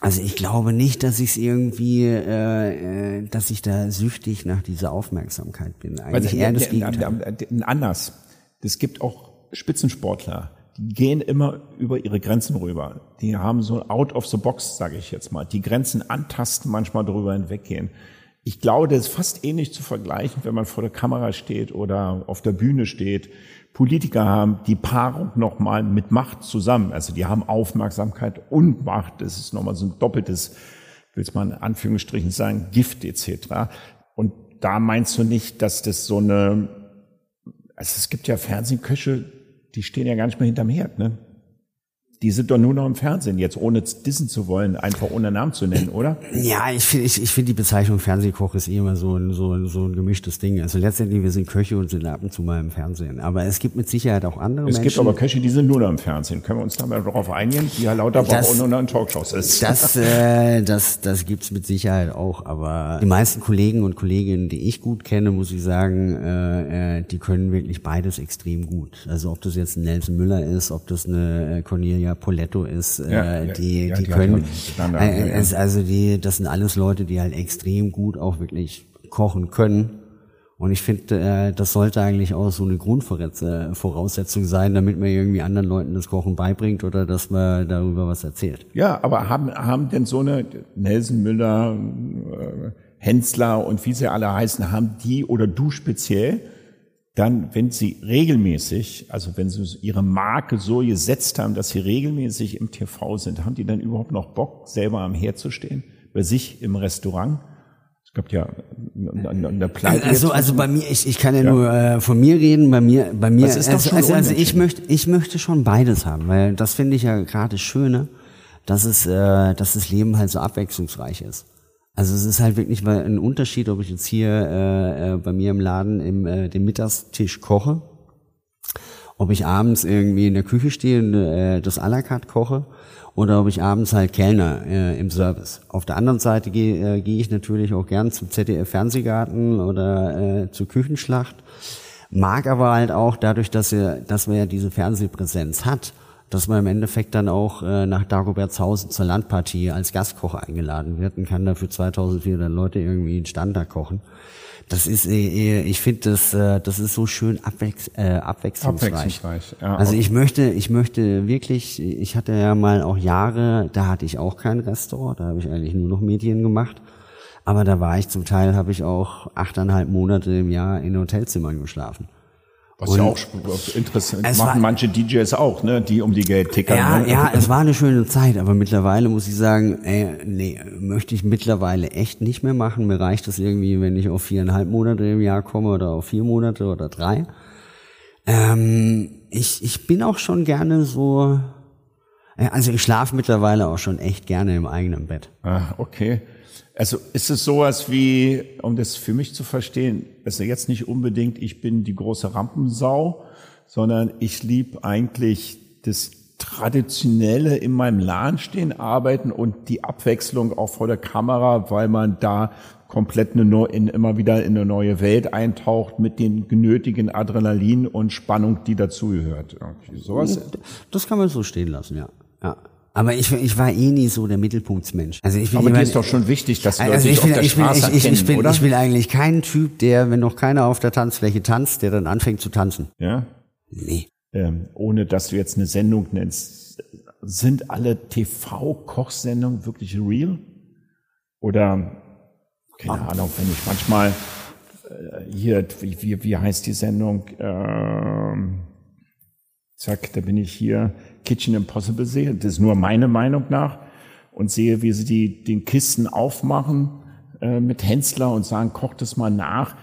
also ich glaube nicht, dass ich es irgendwie, äh, äh, dass ich da süchtig nach dieser Aufmerksamkeit bin. Eigentlich also, eher das Gegenteil. Anders. Es gibt auch Spitzensportler, die gehen immer über ihre Grenzen rüber. Die haben so out of the box, sage ich jetzt mal. Die Grenzen antasten, manchmal darüber hinweggehen. Ich glaube, das ist fast ähnlich zu vergleichen, wenn man vor der Kamera steht oder auf der Bühne steht. Politiker haben die Paarung nochmal mit Macht zusammen. Also die haben Aufmerksamkeit und Macht. Das ist nochmal so ein doppeltes, will es mal in Anführungsstrichen sagen, Gift etc. Und da meinst du nicht, dass das so eine, also es gibt ja Fernsehköche, die stehen ja gar nicht mehr hinterm Herd, ne? Die sind doch nur noch im Fernsehen, jetzt ohne dissen zu wollen, einfach ohne Namen zu nennen, oder? Ja, ich finde ich, ich finde die Bezeichnung Fernsehkoch ist eh immer so ein, so, so ein gemischtes Ding. Also letztendlich, wir sind Köche und sind ab und zu mal im Fernsehen. Aber es gibt mit Sicherheit auch andere es Menschen. Es gibt aber Köche, die sind nur noch im Fernsehen. Können wir uns da mal darauf einigen, die Herr Lauterbach auch nur noch in Talkshows ist? Das, äh, das, das gibt's mit Sicherheit auch. Aber die meisten Kollegen und Kolleginnen, die ich gut kenne, muss ich sagen, äh, äh die können wirklich beides extrem gut. Also ob das jetzt ein Nelson Müller ist, ob das eine äh, Cornelia Poletto ist, ja, äh, die, ja, die, die können, äh, also die, das sind alles Leute, die halt extrem gut auch wirklich kochen können. Und ich finde, äh, das sollte eigentlich auch so eine Grundvoraussetzung sein, damit man irgendwie anderen Leuten das Kochen beibringt oder dass man darüber was erzählt. Ja, aber haben, haben denn so eine Nelson Müller, äh, Hensler und wie sie alle heißen, haben die oder du speziell dann, wenn Sie regelmäßig, also wenn Sie Ihre Marke so gesetzt haben, dass Sie regelmäßig im TV sind, haben die dann überhaupt noch Bock, selber am Herd zu stehen? Bei sich im Restaurant? Es gab ja eine Pleite. Also, also bei mir, ich, ich kann ja, ja. nur äh, von mir reden. Bei mir, bei mir, ist also, also, also ich möchte, ich möchte schon beides haben, weil das finde ich ja gerade Schöne, dass es, äh, dass das Leben halt so abwechslungsreich ist. Also es ist halt wirklich ein Unterschied, ob ich jetzt hier äh, äh, bei mir im Laden im äh, den Mittagstisch koche, ob ich abends irgendwie in der Küche stehe und äh, das à la carte koche oder ob ich abends halt Kellner äh, im Service. Auf der anderen Seite gehe äh, geh ich natürlich auch gern zum ZDF Fernsehgarten oder äh, zur Küchenschlacht. Mag aber halt auch dadurch, dass er, dass man ja diese Fernsehpräsenz hat, dass man im Endeffekt dann auch äh, nach Dagobertshausen zur Landpartie als Gastkoch eingeladen wird und kann dafür 2400 Leute irgendwie einen Standard kochen. Das ist, äh, ich finde, das, äh, das ist so schön abwechs äh, abwechslungsreich. abwechslungsreich ja, also ich möchte, ich möchte wirklich, ich hatte ja mal auch Jahre, da hatte ich auch kein Restaurant, da habe ich eigentlich nur noch Medien gemacht. Aber da war ich zum Teil, habe ich auch achteinhalb Monate im Jahr in Hotelzimmern geschlafen. Was und ja auch interessant machen war, manche DJs auch, ne, die um die Geld tickern. Ja, ne? ja, es war eine schöne Zeit, aber mittlerweile muss ich sagen, ey, nee, möchte ich mittlerweile echt nicht mehr machen. Mir reicht es irgendwie, wenn ich auf viereinhalb Monate im Jahr komme oder auf vier Monate oder drei. Ähm, ich, ich bin auch schon gerne so, also ich schlafe mittlerweile auch schon echt gerne im eigenen Bett. Ah, okay. Also ist es sowas wie, um das für mich zu verstehen, also jetzt nicht unbedingt, ich bin die große Rampensau, sondern ich lieb eigentlich das Traditionelle in meinem Laden stehen, arbeiten und die Abwechslung auch vor der Kamera, weil man da komplett eine, in, immer wieder in eine neue Welt eintaucht mit den genötigen Adrenalin und Spannung, die dazugehört. Sowas. Das kann man so stehen lassen, ja. ja. Aber ich, ich war eh nie so der Mittelpunktsmensch. Also ich bin Aber dir ist doch schon wichtig, dass Leute also ich bin, auf der ich Straße bin, ich, ich, ich, bin, oder? ich bin eigentlich kein Typ, der, wenn noch keiner auf der Tanzfläche tanzt, der dann anfängt zu tanzen. Ja? Nee. Ähm, ohne dass du jetzt eine Sendung nennst, sind alle TV-Kochsendungen wirklich real? Oder, keine ah. Ahnung, wenn ich manchmal äh, hier, wie, wie heißt die Sendung? Ähm, zack, da bin ich hier, Kitchen Impossible sehe, das ist nur meine Meinung nach, und sehe, wie sie die, den Kisten aufmachen äh, mit Hensler und sagen, kocht das mal nach.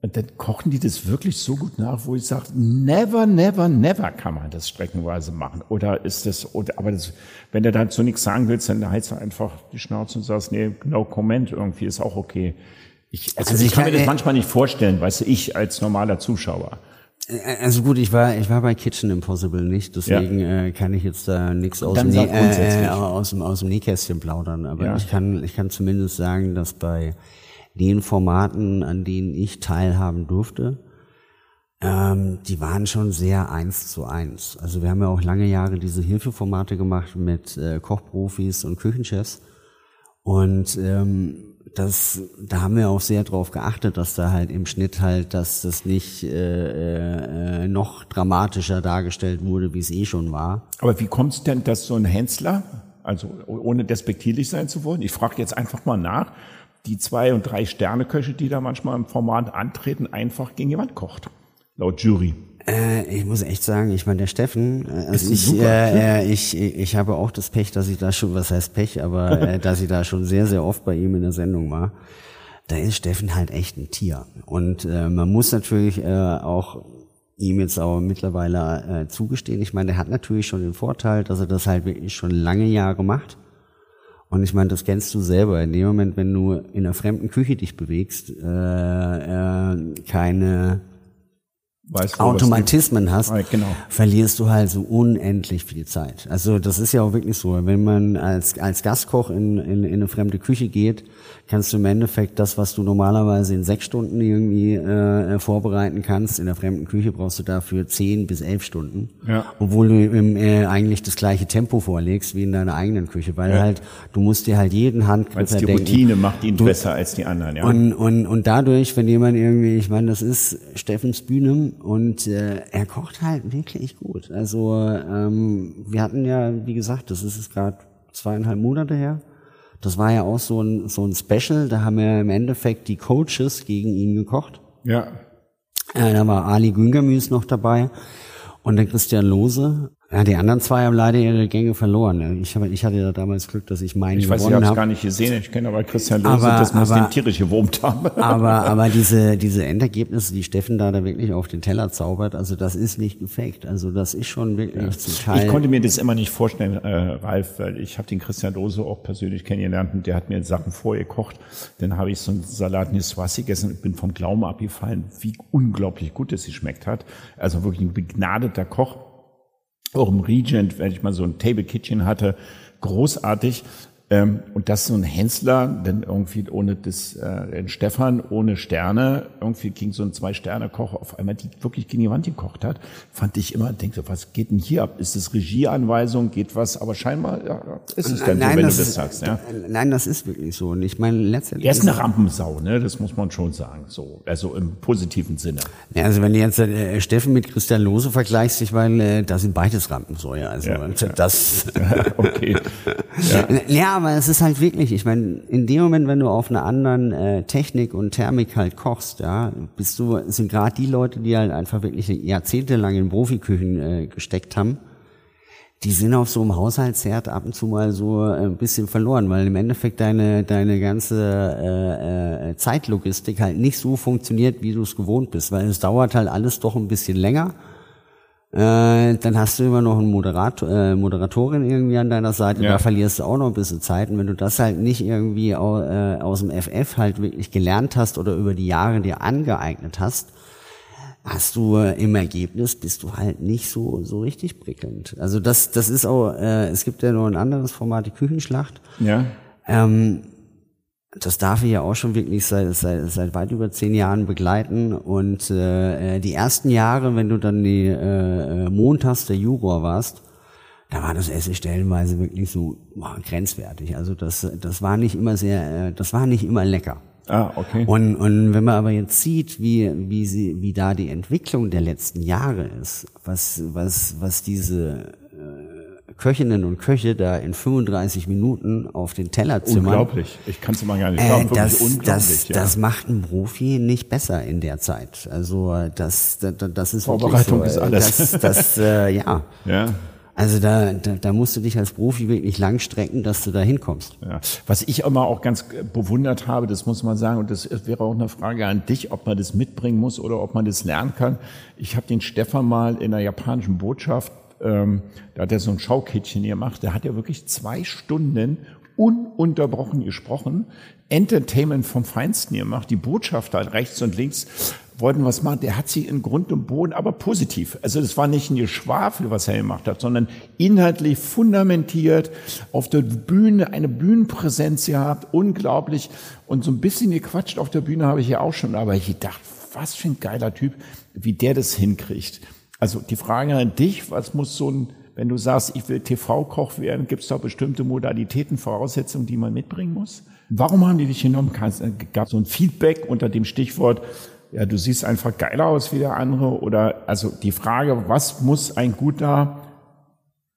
Und dann kochen die das wirklich so gut nach, wo ich sage, never, never, never kann man das streckenweise machen. Oder ist das, oder, aber das, wenn du dazu nichts sagen willst, dann heizt du einfach die Schnauze und sagst, nee, no comment, irgendwie ist auch okay. Ich, also, also ich, ich kann mir das manchmal nicht vorstellen, weißt du, ich als normaler Zuschauer. Äh, also gut, ich war ich war bei Kitchen Impossible nicht, deswegen ja. äh, kann ich jetzt da nichts aus, dem, äh, aus, dem, aus dem Nähkästchen plaudern. Aber ja. ich kann ich kann zumindest sagen, dass bei den Formaten, an denen ich teilhaben durfte, ähm, die waren schon sehr eins zu eins. Also wir haben ja auch lange Jahre diese Hilfeformate gemacht mit äh, Kochprofis und Küchenchefs und ähm, das, da haben wir auch sehr drauf geachtet, dass da halt im Schnitt halt, dass das nicht äh, äh, noch dramatischer dargestellt wurde, wie es eh schon war. Aber wie kommt es denn, dass so ein Hensler, also ohne despektierlich sein zu wollen, ich frage jetzt einfach mal nach, die zwei und drei Sterneköche, die da manchmal im Format antreten, einfach gegen jemand kocht, laut Jury. Äh, ich muss echt sagen, ich meine, der Steffen, äh, also ich, super, äh, äh, ich, ich habe auch das Pech, dass ich da schon, was heißt Pech, aber äh, dass ich da schon sehr, sehr oft bei ihm in der Sendung war. Da ist Steffen halt echt ein Tier. Und äh, man muss natürlich äh, auch ihm jetzt aber mittlerweile äh, zugestehen. Ich meine, der hat natürlich schon den Vorteil, dass er das halt wirklich schon lange Jahre macht. Und ich meine, das kennst du selber. In dem Moment, wenn du in einer fremden Küche dich bewegst, äh, äh, keine weißt du, Automatismen hast, genau. verlierst du halt so unendlich viel Zeit. Also das ist ja auch wirklich so. Wenn man als, als Gastkoch in, in, in eine fremde Küche geht, kannst du im Endeffekt das, was du normalerweise in sechs Stunden irgendwie äh, vorbereiten kannst, in der fremden Küche brauchst du dafür zehn bis elf Stunden. Ja. Obwohl du im, äh, eigentlich das gleiche Tempo vorlegst wie in deiner eigenen Küche, weil ja. halt du musst dir halt jeden Handgriff Die denken. Routine macht ihn du, besser als die anderen, ja. Und, und, und dadurch, wenn jemand irgendwie, ich meine, das ist Steffens Bühne und äh, er kocht halt wirklich gut. Also ähm, wir hatten ja, wie gesagt, das ist es gerade zweieinhalb Monate her das war ja auch so ein, so ein Special, da haben ja im Endeffekt die Coaches gegen ihn gekocht. Ja. Äh, da war Ali Güngermüs noch dabei und der Christian Lose. Ja, die anderen zwei haben leider ihre Gänge verloren. Ich, habe, ich hatte ja damals Glück, dass ich meinen ich weiß, gewonnen habe. Ich habe es gar nicht gesehen. Ich kenne aber Christian Lose, aber, das muss aber, den tierisch gewurmt haben. Aber, aber diese, diese Endergebnisse, die Steffen da, da wirklich auf den Teller zaubert, also das ist nicht gefaked. Also das ist schon wirklich ja. zum Teil. Ich konnte mir das immer nicht vorstellen, äh, Ralf, weil ich habe den Christian Lose auch persönlich kennengelernt und der hat mir Sachen vorgekocht. Dann habe ich so einen Salat Niswassi gegessen und bin vom Glauben abgefallen, wie unglaublich gut es geschmeckt hat. Also wirklich ein begnadeter Koch auch im Regent, wenn ich mal so ein Table Kitchen hatte, großartig. Ähm, und das so ein Hensler, denn irgendwie ohne das, äh, Stefan ohne Sterne, irgendwie ging so ein Zwei-Sterne-Koch auf einmal, die wirklich gegen die Wand gekocht hat, fand ich immer, denkte, was geht denn hier ab? Ist das Regieanweisung, geht was? Aber scheinbar ja, ist es dann nein, so, wenn du das sagst. Ja? Nein, das ist wirklich so. Und ich meine, letztendlich. Er ist eine Rampensau, ne? Das muss man schon sagen. So, also im positiven Sinne. Ja, also wenn du jetzt äh, Steffen mit Christian Lose vergleichst, ich meine, äh, da sind beides Rampensäue. Also ja, das. okay. Ja. Ja aber es ist halt wirklich, ich meine, in dem Moment, wenn du auf einer anderen äh, Technik und Thermik halt kochst, ja, bist du, sind gerade die Leute, die halt einfach wirklich jahrzehntelang in Profiküchen äh, gesteckt haben, die sind auf so einem Haushaltsherd ab und zu mal so äh, ein bisschen verloren, weil im Endeffekt deine, deine ganze äh, äh, Zeitlogistik halt nicht so funktioniert, wie du es gewohnt bist, weil es dauert halt alles doch ein bisschen länger äh, dann hast du immer noch einen Moderator, äh, Moderatorin irgendwie an deiner Seite, ja. da verlierst du auch noch ein bisschen Zeit. Und wenn du das halt nicht irgendwie äh, aus dem FF halt wirklich gelernt hast oder über die Jahre dir angeeignet hast, hast du äh, im Ergebnis bist du halt nicht so so richtig prickelnd. Also das das ist auch äh, es gibt ja noch ein anderes Format die Küchenschlacht. Ja. Ähm, das darf ich ja auch schon wirklich seit, seit, seit weit über zehn Jahren begleiten. Und äh, die ersten Jahre, wenn du dann die äh, Montags der Juror warst, da war das Essen stellenweise wirklich so boah, grenzwertig. Also das, das war nicht immer sehr, äh, das war nicht immer lecker. Ah, okay. Und, und wenn man aber jetzt sieht, wie, wie sie, wie da die Entwicklung der letzten Jahre ist, was, was, was diese Köchinnen und Köche da in 35 Minuten auf den Teller zimmern. Unglaublich. Ich kann es mal gar nicht glauben. Äh, das, das, ja. das macht ein Profi nicht besser in der Zeit. Also das, das, das ist Vorbereitung so, ist alles. Das, das äh, ja. Ja. Also da, da, da musst du dich als Profi wirklich lang strecken, dass du da hinkommst. Ja. Was ich immer auch ganz bewundert habe, das muss man sagen, und das wäre auch eine Frage an dich, ob man das mitbringen muss oder ob man das lernen kann. Ich habe den Stefan mal in der japanischen Botschaft ähm, da hat er so ein Schaukittchen gemacht, der hat ja wirklich zwei Stunden ununterbrochen gesprochen, Entertainment vom Feinsten gemacht, die Botschafter rechts und links. Wollten was machen, der hat sie in Grund und Boden, aber positiv. Also das war nicht ein Geschwafel, was er gemacht hat, sondern inhaltlich fundamentiert, auf der Bühne eine Bühnenpräsenz gehabt, unglaublich. Und so ein bisschen gequatscht auf der Bühne habe ich ja auch schon, aber ich dachte, was für ein geiler Typ, wie der das hinkriegt. Also die Frage an dich, was muss so ein, wenn du sagst, ich will TV-Koch werden, gibt es da bestimmte Modalitäten, Voraussetzungen, die man mitbringen muss? Warum haben die dich genommen? Äh, gab so ein Feedback unter dem Stichwort, ja, du siehst einfach geiler aus wie der andere? Oder also die Frage, was muss ein guter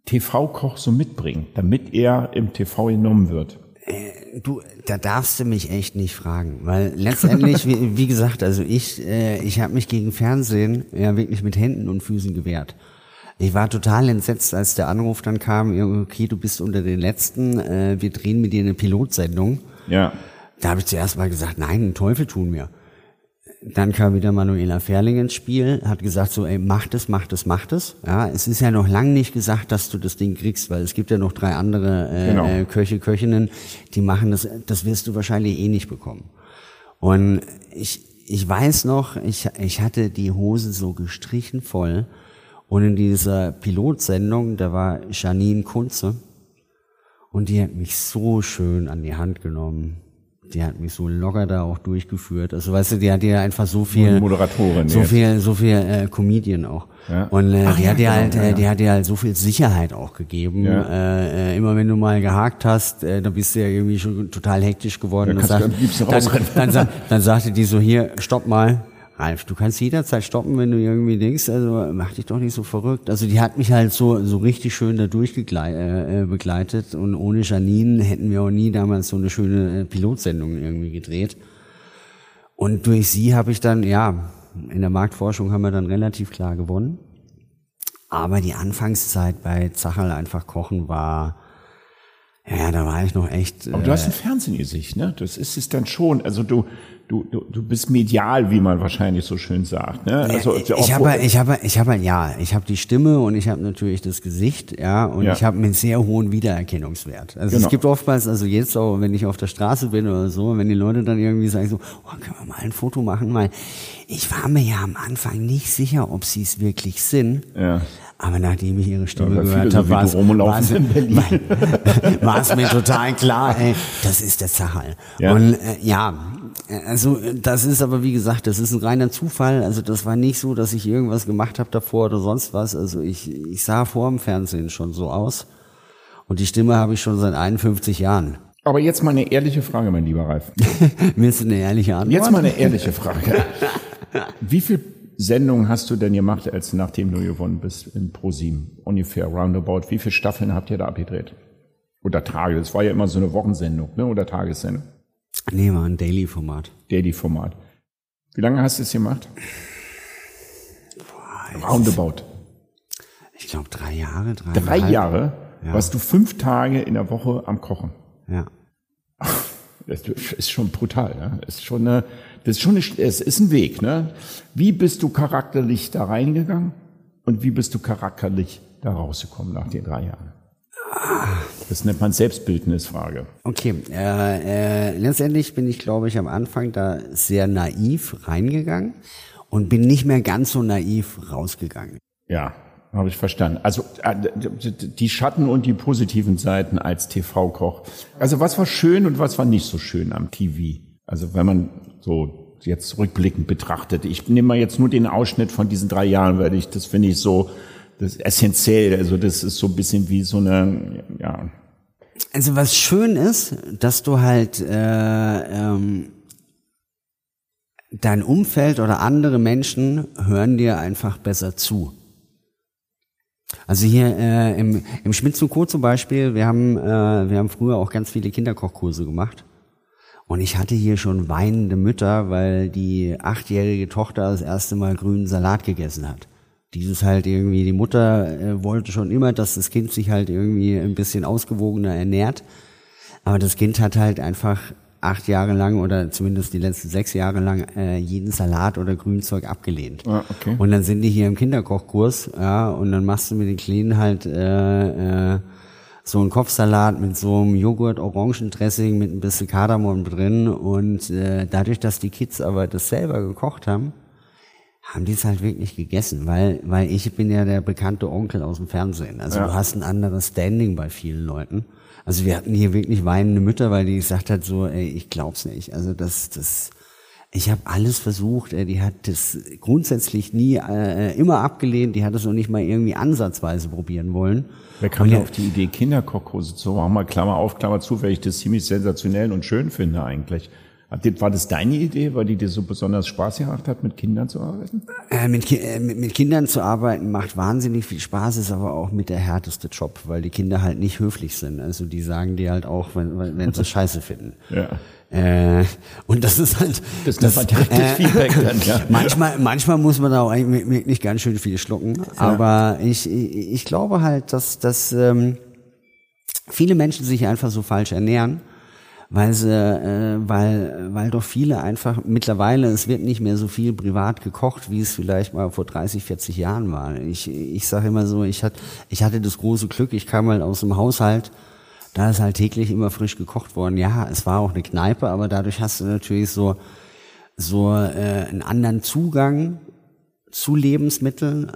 TV-Koch so mitbringen, damit er im TV genommen wird? Du, da darfst du mich echt nicht fragen, weil letztendlich, wie, wie, gesagt, also ich, äh, ich habe mich gegen Fernsehen ja wirklich mit Händen und Füßen gewehrt. Ich war total entsetzt, als der Anruf dann kam, okay, du bist unter den Letzten, äh, wir drehen mit dir eine Pilotsendung. Ja. Da habe ich zuerst mal gesagt, nein, den Teufel tun wir. Dann kam wieder Manuela Ferling ins Spiel, hat gesagt so, ey, mach das, mach das, mach das. Ja, es ist ja noch lang nicht gesagt, dass du das Ding kriegst, weil es gibt ja noch drei andere äh, Genau. äh, Köche, Köchinnen, die machen das, das wirst du wahrscheinlich eh nicht bekommen. Und ich, ich weiß noch, ich, ich hatte die Hose so gestrichen voll und in dieser Pilotsendung, da war Janine Kunze und die hat mich so schön an die Hand genommen. Die hat mich so locker da auch durchgeführt. Also weißt du, die hat ja einfach so viel Moderatorin so jetzt. viel, so viel äh, Comedian auch. Ja. Und äh, Ach die ja, hat dir genau, halt, ja, äh, ja. die hat dir halt so viel Sicherheit auch gegeben. Ja. Äh, äh, immer wenn du mal gehakt hast, äh, dann bist du ja irgendwie schon total hektisch geworden. Dann sagt- am liebsten dann, dann, sa- dann sagte die so hier, stopp mal. Ralf, du kannst jederzeit stoppen, wenn du irgendwie denkst, also mach dich doch nicht so verrückt. Also die hat mich halt so so richtig schön da durchbegleitet äh, äh, begleitet und ohne Janine hätten wir auch nie damals so eine schöne äh, Pilotsendung irgendwie gedreht. Und durch sie habe ich dann, ja, in der Marktforschung haben wir dann relativ klar gewonnen. Aber die Anfangszeit bei Zacherl einfach kochen war, ja, da war ich noch echt. Aber du hast ein Fernsehgesicht, ne? Das ist es dann schon. Also du, du, du, du bist medial, wie man wahrscheinlich so schön sagt, ne? Also ich habe, ich habe, ich habe, ja, ich habe die Stimme und ich habe natürlich das Gesicht, ja, und Ja. ich habe einen sehr hohen Wiedererkennungswert. Also Genau. es gibt oftmals, also jetzt auch, wenn ich auf der Straße bin oder so, wenn die Leute dann irgendwie sagen so, oh, können wir mal ein Foto machen, weil ich war mir ja am Anfang nicht sicher, ob sie es wirklich sind. Ja. Aber nachdem ich ihre Stimme viele gehört habe, war es, war es, war mir total klar, ey, das ist der Zachal. Ja. Und äh, ja, also äh, das ist aber wie gesagt, das ist ein reiner Zufall. Also das war nicht so, dass ich irgendwas gemacht habe davor oder sonst was. Also ich, ich sah vor dem Fernsehen schon so aus. Und die Stimme habe ich schon seit 51 Jahren. Aber jetzt mal eine ehrliche Frage, mein lieber Ralf. Willst du eine ehrliche Antwort? Jetzt mal eine ehrliche Frage. Wie viel Sendungen hast du denn gemacht, als nachdem du gewonnen bist in ProSieben? Ungefähr roundabout. Wie viele Staffeln habt ihr da abgedreht? Oder Tage? Das war ja immer so eine Wochensendung, ne? Oder Tagessendung. Nee, war ein Daily-Format. Daily-Format. Wie lange hast du es gemacht? Roundabout. Ich glaube drei Jahre, drei, Drei Jahre warst du fünf Tage in der Woche am Kochen. Ja. Das ist schon brutal, ne? Ist schon eine, das ist schon eine, es ist ein Weg, ne? Wie bist du charakterlich da reingegangen und wie bist du charakterlich da rausgekommen nach den drei Jahren? Das nennt man Selbstbildnisfrage. Okay, äh, äh, letztendlich bin ich, glaube ich, am Anfang da sehr naiv reingegangen und bin nicht mehr ganz so naiv rausgegangen. Ja, habe ich verstanden. Also äh, die Schatten und die positiven Seiten als TV-Koch. Also was war schön und was war nicht so schön am TV? Also wenn man so jetzt rückblickend betrachtet. Ich nehme mal jetzt nur den Ausschnitt von diesen drei Jahren, weil ich das finde ich so das ist essentiell. Also das ist so ein bisschen wie so eine ja Also was schön ist, dass du halt äh, ähm, dein Umfeld oder andere Menschen hören dir einfach besser zu. Also hier äh, im, im Schmitz und Co. zum Beispiel, wir haben, äh, wir haben früher auch ganz viele Kinderkochkurse gemacht. Und ich hatte hier schon weinende Mütter, weil die achtjährige Tochter das erste Mal grünen Salat gegessen hat. Dieses halt irgendwie, die Mutter äh, wollte schon immer, dass das Kind sich halt irgendwie ein bisschen ausgewogener ernährt. Aber das Kind hat halt einfach acht Jahre lang oder zumindest die letzten sechs Jahre lang äh, jeden Salat oder Grünzeug abgelehnt. Ah, okay. Und dann sind die hier im Kinderkochkurs, ja, und dann machst du mit den Kleinen halt äh, äh, so einen Kopfsalat mit so einem Joghurt-Orangendressing mit ein bisschen Kardamom drin. Und äh, dadurch, dass die Kids aber das selber gekocht haben, haben die es halt wirklich gegessen, weil, weil ich bin ja der bekannte Onkel aus dem Fernsehen. Also Ja. du hast ein anderes Standing bei vielen Leuten. Also wir hatten hier wirklich weinende Mütter, weil die gesagt hat so, ey, ich glaub's nicht. Also das, das, ich habe alles versucht. Ey, die hat das grundsätzlich nie äh, immer abgelehnt. Die hat es noch nicht mal irgendwie ansatzweise probieren wollen. Wer kam ja- auf die Idee, Kinderkochkurse zu machen? Mal Klammer auf, Klammer zu, weil ich das ziemlich sensationell und schön finde eigentlich. War das deine Idee, weil die dir so besonders Spaß gemacht hat, mit Kindern zu arbeiten? Äh, mit, Ki- äh, mit, mit Kindern zu arbeiten macht wahnsinnig viel Spaß, ist aber auch mit der härteste Job, weil die Kinder halt nicht höflich sind. Also die sagen dir halt auch, wenn, wenn sie scheiße finden. Ja. Äh, und das ist halt. Das nennt man direktes Feedback dann, ja. Manchmal, manchmal muss man da auch eigentlich wirklich ganz schön viel schlucken. Aber ich, ich, ich glaube halt, dass, dass ähm, viele Menschen sich einfach so falsch ernähren, weil sie, äh, weil, weil doch viele einfach mittlerweile, es wird nicht mehr so viel privat gekocht, wie es vielleicht mal vor 30, 40 Jahren war. Ich, ich sage immer so, ich hatte, ich hatte das große Glück, ich kam mal aus dem Haushalt, da ist halt täglich immer frisch gekocht worden. Ja, es war auch eine Kneipe, aber dadurch hast du natürlich so, so äh, einen anderen Zugang zu Lebensmitteln,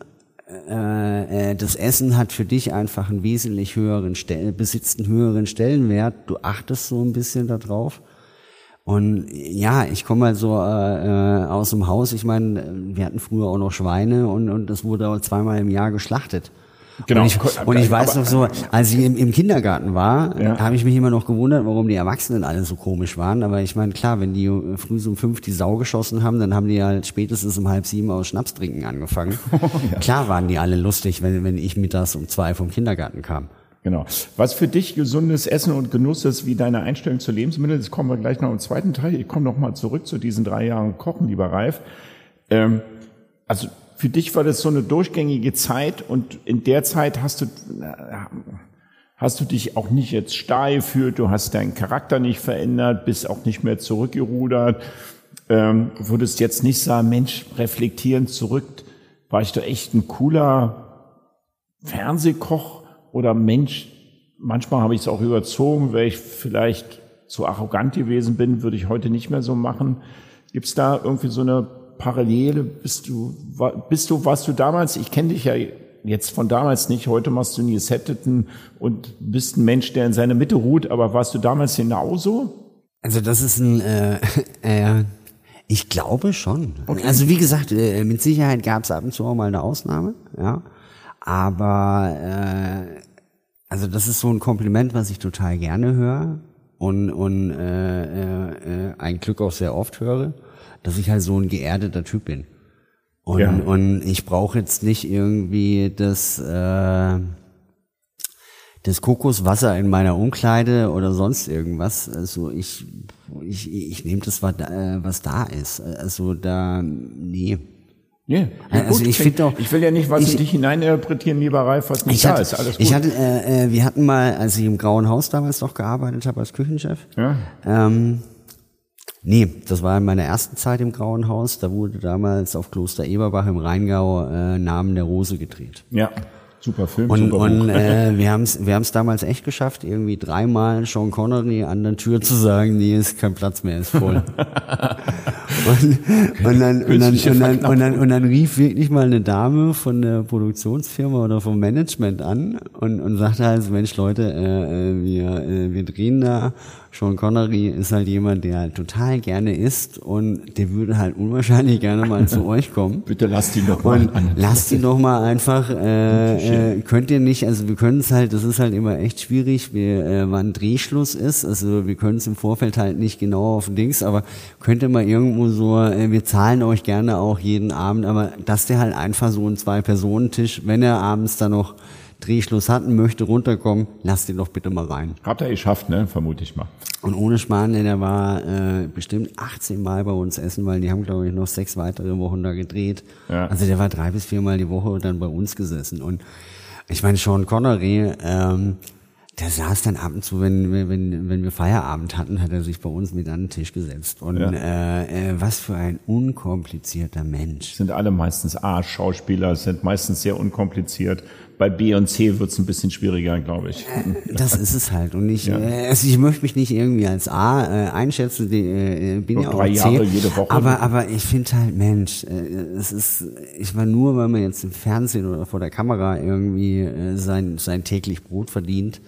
äh, äh, das Essen hat für dich einfach einen wesentlich höheren Stell besitzt einen höheren Stellenwert. Du achtest so ein bisschen darauf. Und ja, ich komme mal so äh, äh, aus dem Haus. Ich meine, wir hatten früher auch noch Schweine und, und das wurde auch zweimal im Jahr geschlachtet. Genau. Und ich, und ich weiß noch so, als ich im, im Kindergarten war, ja. habe ich mich immer noch gewundert, warum die Erwachsenen alle so komisch waren. Aber ich meine, klar, wenn die früh so um fünf die Sau geschossen haben, dann haben die halt spätestens um halb sieben aus Schnaps trinken angefangen. Oh, ja. Klar waren die alle lustig, wenn, wenn ich mittags um zwei vom Kindergarten kam. Genau. Was für dich gesundes Essen und Genuss ist, wie deine Einstellung zu Lebensmitteln, das kommen wir gleich noch im zweiten Teil. Ich komme noch mal zurück zu diesen drei Jahren Kochen, lieber Ralf. Ähm, also für dich war das so eine durchgängige Zeit und in der Zeit hast du, hast du dich auch nicht jetzt steif gefühlt, du hast deinen Charakter nicht verändert, bist auch nicht mehr zurückgerudert, ähm, würdest jetzt nicht sagen, Mensch, reflektieren zurück, war ich doch echt ein cooler Fernsehkoch oder Mensch, manchmal habe ich es auch überzogen, weil ich vielleicht zu arrogant gewesen bin, würde ich heute nicht mehr so machen. Gibt es da irgendwie so eine Parallele? Bist du, bist du, warst du damals, ich kenne dich ja jetzt von damals nicht, heute machst du nie Setteten und bist ein Mensch, der in seiner Mitte ruht, aber warst du damals genauso? Also das ist ein, äh, äh, ich glaube schon. Okay. Also wie gesagt, äh, mit Sicherheit gab es ab und zu auch mal eine Ausnahme, ja. Aber äh, also das ist so ein Kompliment, was ich total gerne höre und, und äh, äh, äh ein Glück auch sehr oft höre dass ich halt so ein geerdeter Typ bin. Und, ja. und ich brauche jetzt nicht irgendwie das, äh, das Kokoswasser in meiner Umkleide oder sonst irgendwas. Also ich, ich, ich nehme das, was da, was da ist. Also da, nee. Nee, ja, also ich finde auch, ich will ja nicht was ich, in dich hineininterpretieren, lieber Ralf, was nicht da hatte, ist. Alles gut. Ich hatte, äh, äh, wir hatten mal, als ich im Grauen Haus damals noch gearbeitet habe als Küchenchef, ja. ähm, Nee, das war in meiner ersten Zeit im Grauen Haus. Da wurde damals auf Kloster Eberbach im Rheingau äh, Namen der Rose gedreht. Ja, super Film. Und, super und äh, wir haben es wir haben's damals echt geschafft, irgendwie dreimal Sean Connery an der Tür zu sagen, nee, ist kein Platz mehr, ist voll. und, und, dann, und, dann, und, dann, und, dann, und dann rief wirklich mal eine Dame von der Produktionsfirma oder vom Management an und, und sagte halt, Mensch Leute, äh, äh wir, äh, wir drehen da Sean Connery ist halt jemand, der halt total gerne isst und der würde halt unwahrscheinlich gerne mal zu euch kommen. Bitte lasst ihn doch mal und an. Lasst ihn doch mal einfach, äh, äh, könnt ihr nicht, also wir können es halt, das ist halt immer echt schwierig, wir, äh, wann Drehschluss ist, also wir können es im Vorfeld halt nicht genau auf den Dings, aber könnt ihr mal irgendwo so, äh, wir zahlen euch gerne auch jeden Abend, aber dass der halt einfach so ein Zwei-Personen-Tisch, wenn er abends dann noch Drehschluss hatten, möchte runterkommen, lasst ihn doch bitte mal rein. Habt ihr geschafft, ne? Vermute ich mal. Und ohne Schmarrn, der war äh, bestimmt 18 Mal bei uns essen, weil die haben, glaube ich, noch sechs weitere Wochen da gedreht. Ja. Also der war drei bis viermal die Woche dann bei uns gesessen. Und ich meine, Sean Connery, ähm, der saß dann ab und zu, wenn, wenn, wenn wir Feierabend hatten, hat er sich bei uns mit an den Tisch gesetzt. Und ja. äh, äh, was für ein unkomplizierter Mensch. Sind alle meistens A-Schauspieler, sind meistens sehr unkompliziert bei B und C wird es ein bisschen schwieriger, glaube ich. Äh, das ist es halt. Und ich, ja. äh, also ich möchte mich nicht irgendwie als A äh, einschätzen, die, äh, bin ja auch drei C. Jahre jede Woche. Aber, aber ich finde halt, Mensch, äh, es ist, ich war nur, weil man jetzt im Fernsehen oder vor der Kamera irgendwie äh, sein, sein täglich Brot verdient.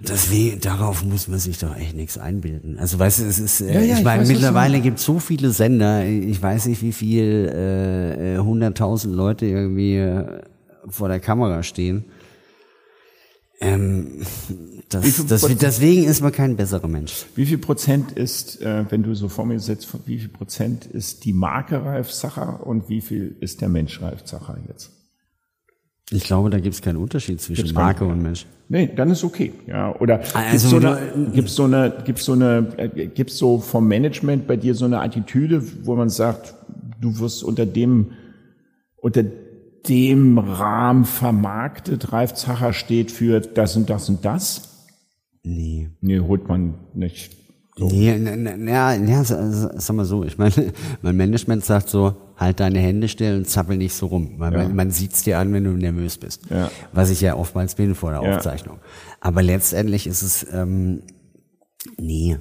Deswegen, darauf muss man sich doch echt nichts einbilden. Also weißt du, es ist, äh, ja, ja, ich meine, mittlerweile gibt es so viele Sender, ich weiß nicht, wie viel, äh, äh, hunderttausend äh, Leute irgendwie äh, vor der Kamera stehen. Ähm, das, das, deswegen ist man kein besserer Mensch. Wie viel Prozent ist, äh, wenn du so vor mir sitzt, wie viel Prozent ist die Marke Ralf Sacher und wie viel ist der Mensch Ralf Sacher jetzt? Ich glaube, da gibt es keinen Unterschied zwischen gibt's Marke und Mensch. Nee, dann ist okay. Ja, oder also, gibt's so eine, gibt's so eine, gibt's so eine, äh, gibt's so vom Management bei dir so eine Attitüde, wo man sagt, du wirst unter dem, unter dem Rahmen vermarktet. Ralf Zacher steht für das und das und das? Nee. Nee, holt man nicht. So. Nee, na, na, na, sag mal so, ich meine, mein Management sagt so, halt deine Hände still und zappel nicht so rum. Weil ja. man, man sieht's dir an, wenn du nervös bist. Ja. Was ich ja oftmals bin vor der ja. Aufzeichnung. Aber letztendlich ist es, ähm, nee.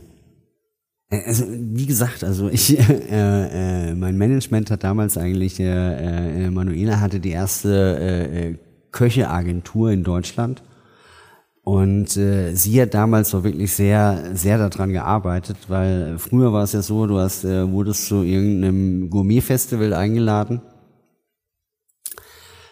Also wie gesagt, also ich, äh, äh, mein Management hat damals eigentlich, äh, äh, Manuela hatte die erste äh, äh Köcheagentur in Deutschland und äh, sie hat damals so wirklich sehr, sehr daran gearbeitet, weil früher war es ja so, du hast, äh, wurdest zu irgendeinem Gourmet-Festival eingeladen.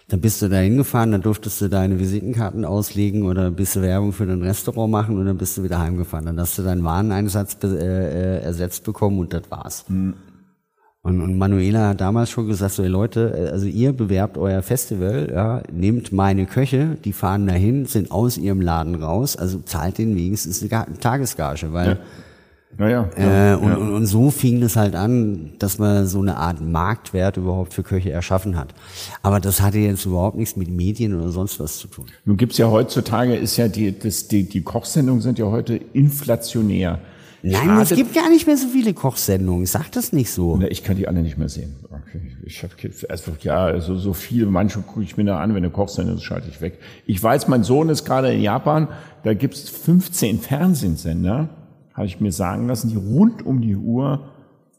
Dann bist du da hingefahren, dann durftest du deine Visitenkarten auslegen oder bist du Werbung für dein Restaurant machen und dann bist du wieder heimgefahren. Dann hast du deinen Wareneinsatz äh, äh, ersetzt bekommen und das war's. Mhm. Und, und Manuela hat damals schon gesagt, so, ey Leute, äh, also ihr bewerbt euer Festival, ja, nehmt meine Köche, die fahren dahin, sind aus ihrem Laden raus, also zahlt den wenigstens eine Tagesgage, weil ja. Naja, ja, äh, und, ja. und, und so fing es halt an, dass man so eine Art Marktwert überhaupt für Köche erschaffen hat. Aber das hatte jetzt überhaupt nichts mit Medien oder sonst was zu tun. Nun gibt's ja heutzutage, ist ja die, das, die, die Kochsendungen sind ja heute inflationär. Nein, Schade. es gibt gar nicht mehr so viele Kochsendungen. Sag das nicht so. ich kann die alle nicht mehr sehen. Ich habe also ja, also so viel, manche gucke ich mir da an, wenn eine Kochsendung ist, schalte ich weg. Ich weiß, mein Sohn ist gerade in Japan, da gibt's 15 Fernsehsender, habe ich mir sagen lassen, die rund um die Uhr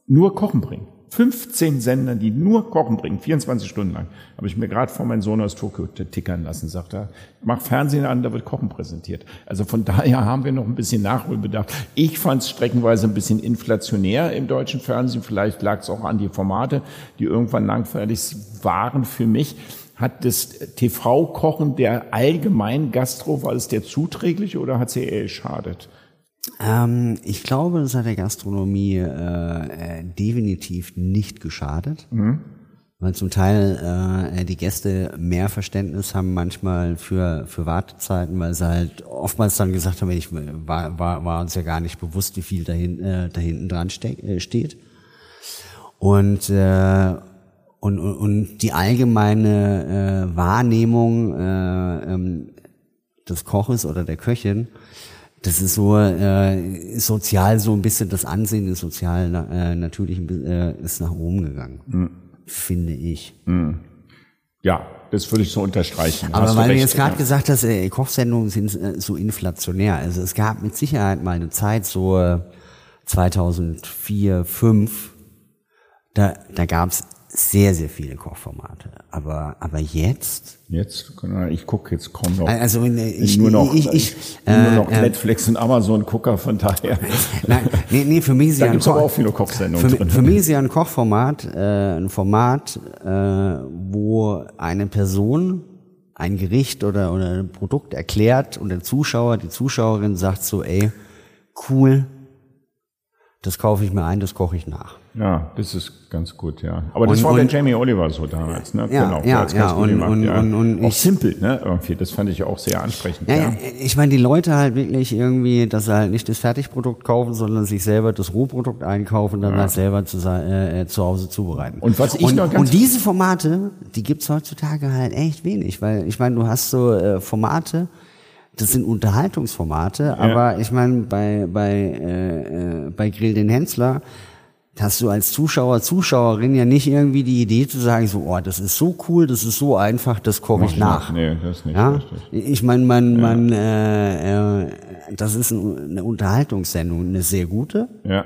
nur Kochen bringen. 15 Sender, die nur Kochen bringen, 24 Stunden lang. Habe ich mir gerade vor meinem Sohn aus Tokio tickern lassen, sagt er, mach Fernsehen an, da wird Kochen präsentiert. Also von daher haben wir noch ein bisschen Nachholbedarf. Ich fand es streckenweise ein bisschen inflationär im deutschen Fernsehen. Vielleicht lag es auch an die Formate, die irgendwann langfädig waren für mich. Hat das TV-Kochen der allgemeinen Gastro, war es der zuträglich oder hat es eher geschadet? Ähm, ich glaube, das hat der Gastronomie äh, äh, definitiv nicht geschadet. Mhm. Weil zum Teil äh, die Gäste mehr Verständnis haben manchmal für, für Wartezeiten, weil sie halt oftmals dann gesagt haben, ich war, war, war uns ja gar nicht bewusst, wie viel da, hin, äh, da hinten dran ste äh, steht. Und, äh, und, und, und die allgemeine äh, Wahrnehmung äh, ähm, des Koches oder der Köchin das ist so äh, sozial so ein bisschen das Ansehen des sozial äh, natürlichen äh, ist nach oben gegangen, mhm. finde ich. Mhm. Ja, das würde ich so unterstreichen. Aber weil du jetzt gerade ja. gesagt hast, äh, Kochsendungen sind äh, so inflationär. Also es gab mit Sicherheit mal eine Zeit, so äh, 2004, 2005, da, da gab es sehr, sehr viele Kochformate. Aber, aber jetzt? Jetzt, ich gucke jetzt kaum noch. Also ich, nur noch, ich, ich, ich nur noch äh, Netflix und Amazon gucker von daher. Nein, nee, nee, für mich ist ja gibt's aber auch viele Kochsendungen für, drin. Für mich ist ja ein Kochformat, äh, ein Format, äh, wo eine Person ein Gericht oder, oder ein Produkt erklärt und der Zuschauer, die Zuschauerin sagt so, ey, cool, das kaufe ich mir ein, das koche ich nach. Ja, das ist ganz gut, ja. Aber das und, war der Jamie Oliver so damals, ne? Ja, genau, ja, ja, und, gemacht, und, ja. Und, und, auch simpel, ne? Irgendwie, das fand ich auch sehr ansprechend. Ja, ja. ich meine, die Leute halt wirklich irgendwie, dass sie halt nicht das Fertigprodukt kaufen, sondern sich selber das Rohprodukt einkaufen, dann ja. halt selber zu, äh, zu Hause zubereiten. Und was ich und, noch ganz Und diese Formate, die gibt's heutzutage halt echt wenig, weil ich meine, du hast so äh, Formate, das sind Unterhaltungsformate, aber ich meine, bei, bei, äh, äh, bei Grill den Hensler, hast du als Zuschauer, Zuschauerin ja nicht irgendwie die Idee zu sagen, so, oh, das ist so cool, das ist so einfach, das koche ich nach. Nee, das nicht. Ja? Ich meine, man, ja. man, äh, äh, das ist eine Unterhaltungssendung, eine sehr gute. Ja.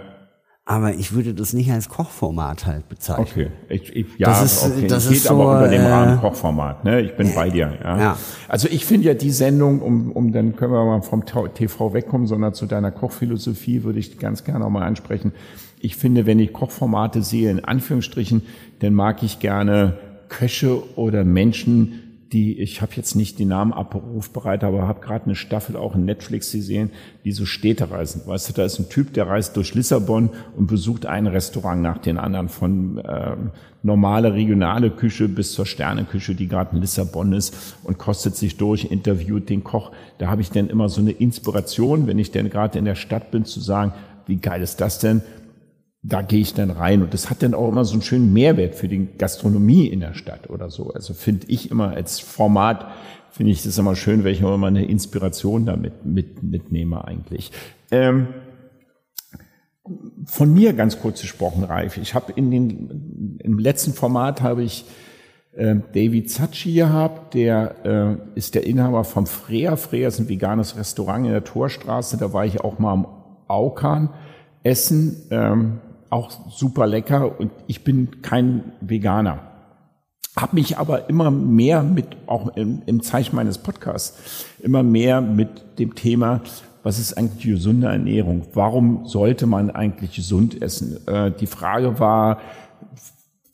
Aber ich würde das nicht als Kochformat halt bezeichnen. Okay, ich, ich, ja, das ist, okay. Das, geht so, aber unter dem Rahmen äh, Kochformat. Ne? Ich bin äh, bei dir. Ja. ja. Also ich finde ja die Sendung, um, um dann können wir mal vom TV wegkommen, sondern zu deiner Kochphilosophie würde ich ganz gerne auch mal ansprechen ich finde, wenn ich Kochformate sehe, in Anführungsstrichen, dann mag ich gerne Köche oder Menschen, die, ich habe jetzt nicht die Namen abrufbereit, aber habe gerade eine Staffel auch in Netflix gesehen, die so Städte reisen. Weißt du, da ist ein Typ, der reist durch Lissabon und besucht ein Restaurant nach den anderen, von äh, normale regionale Küche bis zur Sterneküche, die gerade in Lissabon ist und kostet sich durch, interviewt den Koch. Da habe ich dann immer so eine Inspiration, wenn ich denn gerade in der Stadt bin, zu sagen, wie geil ist das denn? Da gehe ich dann rein und das hat dann auch immer so einen schönen Mehrwert für die Gastronomie in der Stadt oder so. Also finde ich immer als Format, finde ich das immer schön, wenn ich auch immer eine Inspiration damit mit, mitnehme eigentlich. Ähm, von mir ganz kurz gesprochen, Ralf. Ich habe in den, im letzten Format habe ich äh, David Zacci gehabt, der äh, ist der Inhaber vom Freya. Freya ist ein veganes Restaurant in der Torstraße. Da war ich auch mal am Aukan essen. Ähm, auch super lecker und ich bin kein Veganer. Habe mich aber immer mehr mit, auch im, im Zeichen meines Podcasts, immer mehr mit dem Thema, was ist eigentlich gesunde Ernährung? Warum sollte man eigentlich gesund essen? Äh, die Frage war,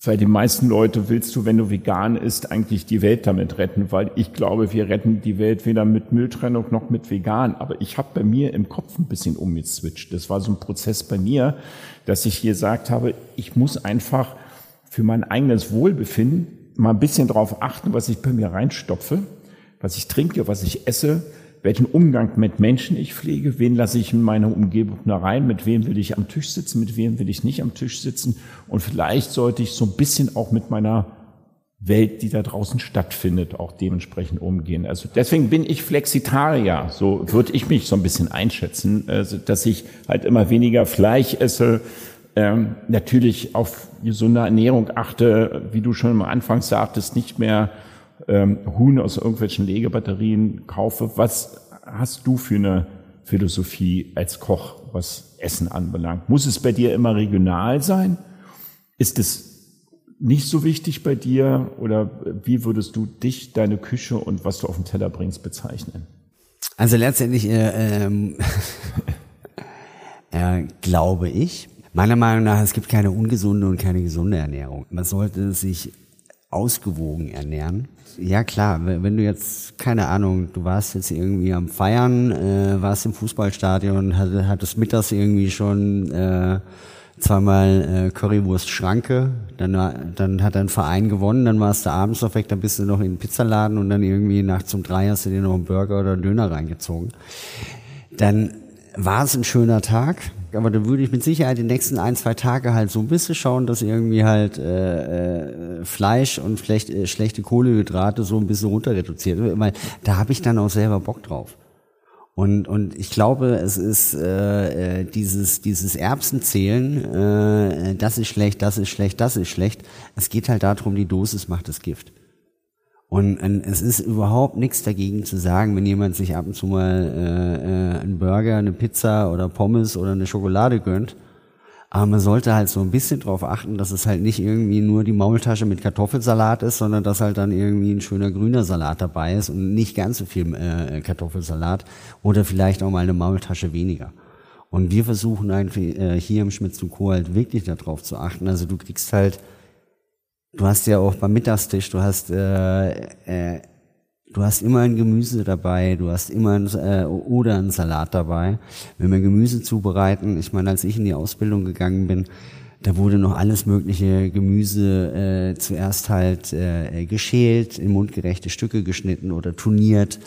bei den meisten Leute willst du, wenn du vegan isst, eigentlich die Welt damit retten, weil ich glaube, wir retten die Welt weder mit Mülltrennung noch mit vegan. Aber ich habe bei mir im Kopf ein bisschen umgeswitcht. Das war so ein Prozess bei mir, dass ich gesagt habe, ich muss einfach für mein eigenes Wohlbefinden mal ein bisschen darauf achten, was ich bei mir reinstopfe, was ich trinke, was ich esse, welchen Umgang mit Menschen ich pflege, wen lasse ich in meine Umgebung da rein, mit wem will ich am Tisch sitzen, mit wem will ich nicht am Tisch sitzen. Und vielleicht sollte ich so ein bisschen auch mit meiner Welt, die da draußen stattfindet, auch dementsprechend umgehen. Also deswegen bin ich Flexitarier, so würde ich mich so ein bisschen einschätzen, also dass ich halt immer weniger Fleisch esse, ähm, natürlich auf gesunde Ernährung achte, wie du schon am Anfang sagtest, nicht mehr ähm, Huhn aus irgendwelchen Legebatterien kaufe. Was hast du für eine Philosophie als Koch, was Essen anbelangt? Muss es bei dir immer regional sein? Ist es nicht so wichtig bei dir oder wie würdest du dich, deine Küche und was du auf den Teller bringst bezeichnen? Also letztendlich äh, ähm, äh, glaube ich, meiner Meinung nach, es gibt keine ungesunde und keine gesunde Ernährung. Man sollte sich ausgewogen ernähren ja klar, wenn du jetzt, keine Ahnung, du warst jetzt irgendwie am Feiern, äh, warst im Fußballstadion, hattest mittags irgendwie schon äh, zweimal äh, Currywurst Schranke, dann, dann hat dein Verein gewonnen, dann warst du abends noch weg, dann bist du noch in den Pizzaladen und dann irgendwie nachts um drei hast du dir noch einen Burger oder einen Döner reingezogen. Dann war es ein schöner Tag, aber da würde ich mit Sicherheit die nächsten ein, zwei Tage halt so ein bisschen schauen, dass irgendwie halt äh, äh, Fleisch und schlecht, äh, schlechte Kohlehydrate so ein bisschen runter reduziert. Weil da habe ich dann auch selber Bock drauf. Und, und ich glaube, es ist äh, äh dieses, dieses Erbsenzählen, äh, das ist schlecht, das ist schlecht, das ist schlecht. Es geht halt darum, die Dosis macht das Gift. Und es ist überhaupt nichts dagegen zu sagen, wenn jemand sich ab und zu mal äh, äh, einen Burger, eine Pizza oder Pommes oder eine Schokolade gönnt. Aber man sollte halt so ein bisschen drauf achten, dass es halt nicht irgendwie nur die Maultasche mit Kartoffelsalat ist, sondern dass halt dann irgendwie ein schöner grüner Salat dabei ist und nicht ganz so viel äh, Kartoffelsalat oder vielleicht auch mal eine Maultasche weniger. Und wir versuchen eigentlich äh, hier im Schmitz und Co. halt wirklich darauf zu achten. Also du kriegst halt Du hast ja auch beim Mittagstisch, du hast äh, äh, du hast immer ein Gemüse dabei, du hast immer ein, äh, oder einen Salat dabei. Wenn wir Gemüse zubereiten, ich meine, als ich in die Ausbildung gegangen bin, da wurde noch alles mögliche Gemüse äh, zuerst halt äh, geschält, in mundgerechte Stücke geschnitten oder turniert,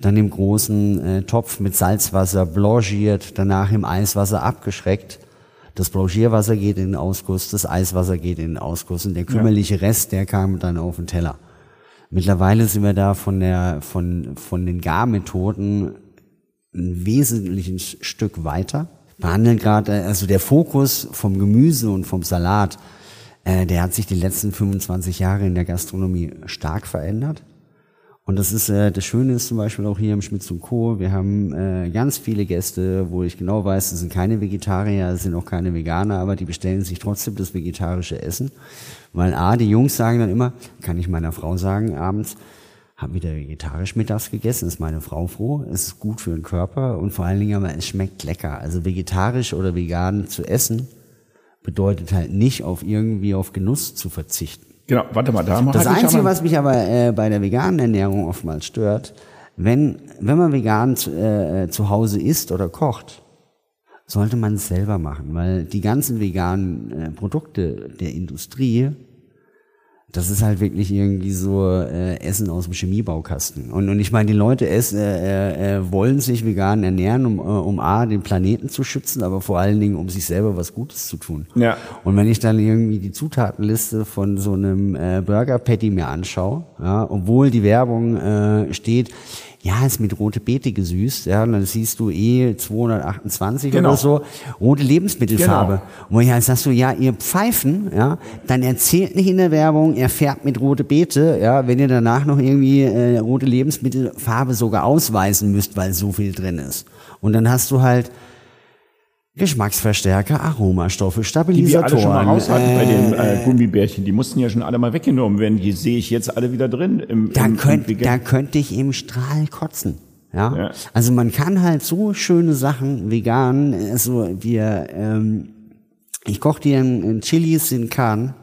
dann im großen äh, Topf mit Salzwasser blanchiert, danach im Eiswasser abgeschreckt das Blanchierwasser geht in den Ausguss, das Eiswasser geht in den Ausguss und der kümmerliche Rest, der kam dann auf den Teller. Mittlerweile sind wir da von der, von, von den Garmethoden ein wesentliches Stück weiter. Behandeln gerade, also der Fokus vom Gemüse und vom Salat, äh, der hat sich die letzten 25 Jahre in der Gastronomie stark verändert. Und das ist äh, das Schöne ist zum Beispiel auch hier im Schmitz und Co. Wir haben äh, ganz viele Gäste, wo ich genau weiß, das sind keine Vegetarier, das sind auch keine Veganer, aber die bestellen sich trotzdem das vegetarische Essen, weil a die Jungs sagen dann immer, kann ich meiner Frau sagen abends, hab wieder vegetarisch mittags gegessen, ist meine Frau froh, es ist gut für den Körper und vor allen Dingen aber es schmeckt lecker. Also vegetarisch oder vegan zu essen bedeutet halt nicht auf irgendwie auf Genuss zu verzichten. Genau, warte mal, da Das Einzige, was mich aber äh, bei der veganen Ernährung oftmals stört, wenn, wenn man vegan zu, äh, zu Hause isst oder kocht, sollte man es selber machen, weil die ganzen veganen äh, Produkte der Industrie, Das ist halt wirklich irgendwie so äh, Essen aus dem Chemiebaukasten. Und, und ich meine, die Leute essen, äh, äh, wollen sich vegan ernähren, um, äh, um A, den Planeten zu schützen, aber vor allen Dingen, um sich selber was Gutes zu tun. Ja. Und wenn ich dann irgendwie die Zutatenliste von so einem äh, Burger Patty mir anschaue, ja, obwohl die Werbung äh, steht, ja, ist mit rote Beete gesüßt, ja, und dann siehst du eh 228 Genau. oder so, rote Lebensmittelfarbe. Genau. Und ja, sagst du, ja, ihr Pfeifen, ja, dann erzählt nicht in der Werbung, er färbt mit rote Beete, ja, wenn ihr danach noch irgendwie äh, rote Lebensmittelfarbe sogar ausweisen müsst, weil so viel drin ist. Und dann hast du halt Geschmacksverstärker, Aromastoffe, Die wir alle schon mal Stabilisatoren. raus hatten bei den äh, äh, Gummibärchen. Die mussten ja schon alle mal weggenommen werden. Die sehe ich jetzt alle wieder drin. Im, da, im, im könnt, Vegan- da könnte ich im Strahl kotzen. Ja? Ja. Also man kann halt so schöne Sachen vegan, also wir, ähm, ich koche dir ein, ein Chilis in Kahn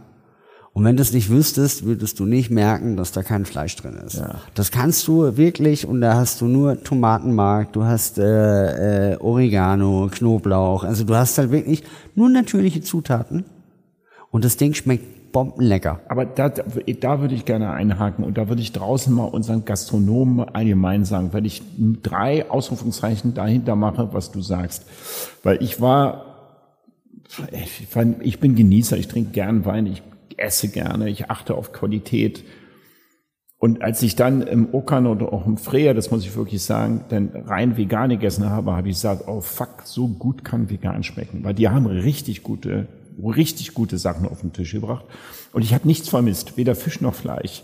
und wenn du es nicht wüsstest, würdest du nicht merken, dass da kein Fleisch drin ist. Ja. Das kannst du wirklich und da hast du nur Tomatenmark, du hast äh, äh, Oregano, Knoblauch, also du hast halt wirklich nur natürliche Zutaten und das Ding schmeckt bombenlecker. Aber da, da würde ich gerne einhaken und da würde ich draußen mal unseren Gastronomen allgemein sagen, wenn ich drei Ausrufungszeichen dahinter mache, was du sagst. Weil ich war, ich, war, ich bin Genießer, ich trinke gern Wein, ich esse gerne, ich achte auf Qualität. Und als ich dann im Okan oder auch im Freya, das muss ich wirklich sagen, dann rein vegan gegessen habe, habe ich gesagt, oh fuck, so gut kann vegan schmecken. Weil die haben richtig gute, richtig gute Sachen auf den Tisch gebracht. Und ich habe nichts vermisst, weder Fisch noch Fleisch.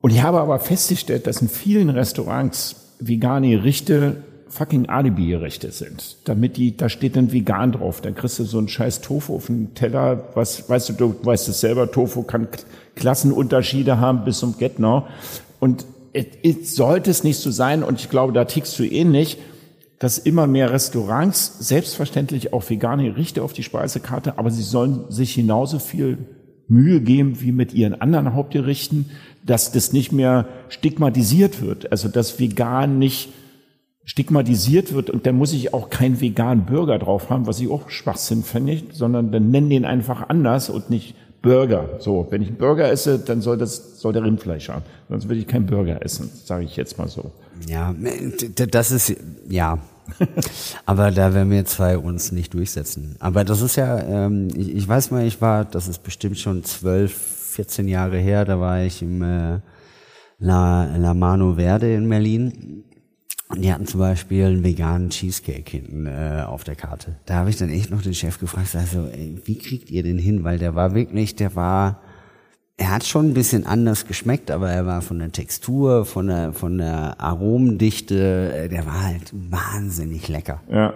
Und ich habe aber festgestellt, dass in vielen Restaurants vegane Gerichte fucking Alibi-Gerichte sind. Damit die, da steht dann vegan drauf. Dann kriegst du so einen scheiß Tofu auf den Teller. Was, weißt du, du weißt es selber, Tofu kann Klassenunterschiede haben bis zum Get-No. Und es, es sollte es nicht so sein, und ich glaube, da tickst du ähnlich, dass immer mehr Restaurants selbstverständlich auch vegane Gerichte auf die Speisekarte, aber sie sollen sich genauso viel Mühe geben wie mit ihren anderen Hauptgerichten, dass das nicht mehr stigmatisiert wird. Also dass vegan nicht stigmatisiert wird und dann muss ich auch keinen veganen Burger drauf haben, was ich auch Schwachsinn finde, sondern dann nennen den einfach anders und nicht Burger. So, wenn ich einen Burger esse, dann soll das soll der Rindfleisch haben. Sonst würde ich keinen Burger essen, sage ich jetzt mal so. Ja, das ist, ja. Aber da werden wir zwei uns nicht durchsetzen. Aber das ist ja, ähm, ich, ich weiß mal, ich war, das ist bestimmt schon zwölf, 14 Jahre her, da war ich im äh, La, La Mano Verde in Berlin. Und die hatten zum Beispiel einen veganen Cheesecake hinten äh, auf der Karte. Da habe ich dann echt noch den Chef gefragt, also, ey, wie kriegt ihr den hin? Weil der war wirklich, der war, er hat schon ein bisschen anders geschmeckt, aber er war von der Textur, von der, von der Aromendichte, äh, der war halt wahnsinnig lecker. Ja.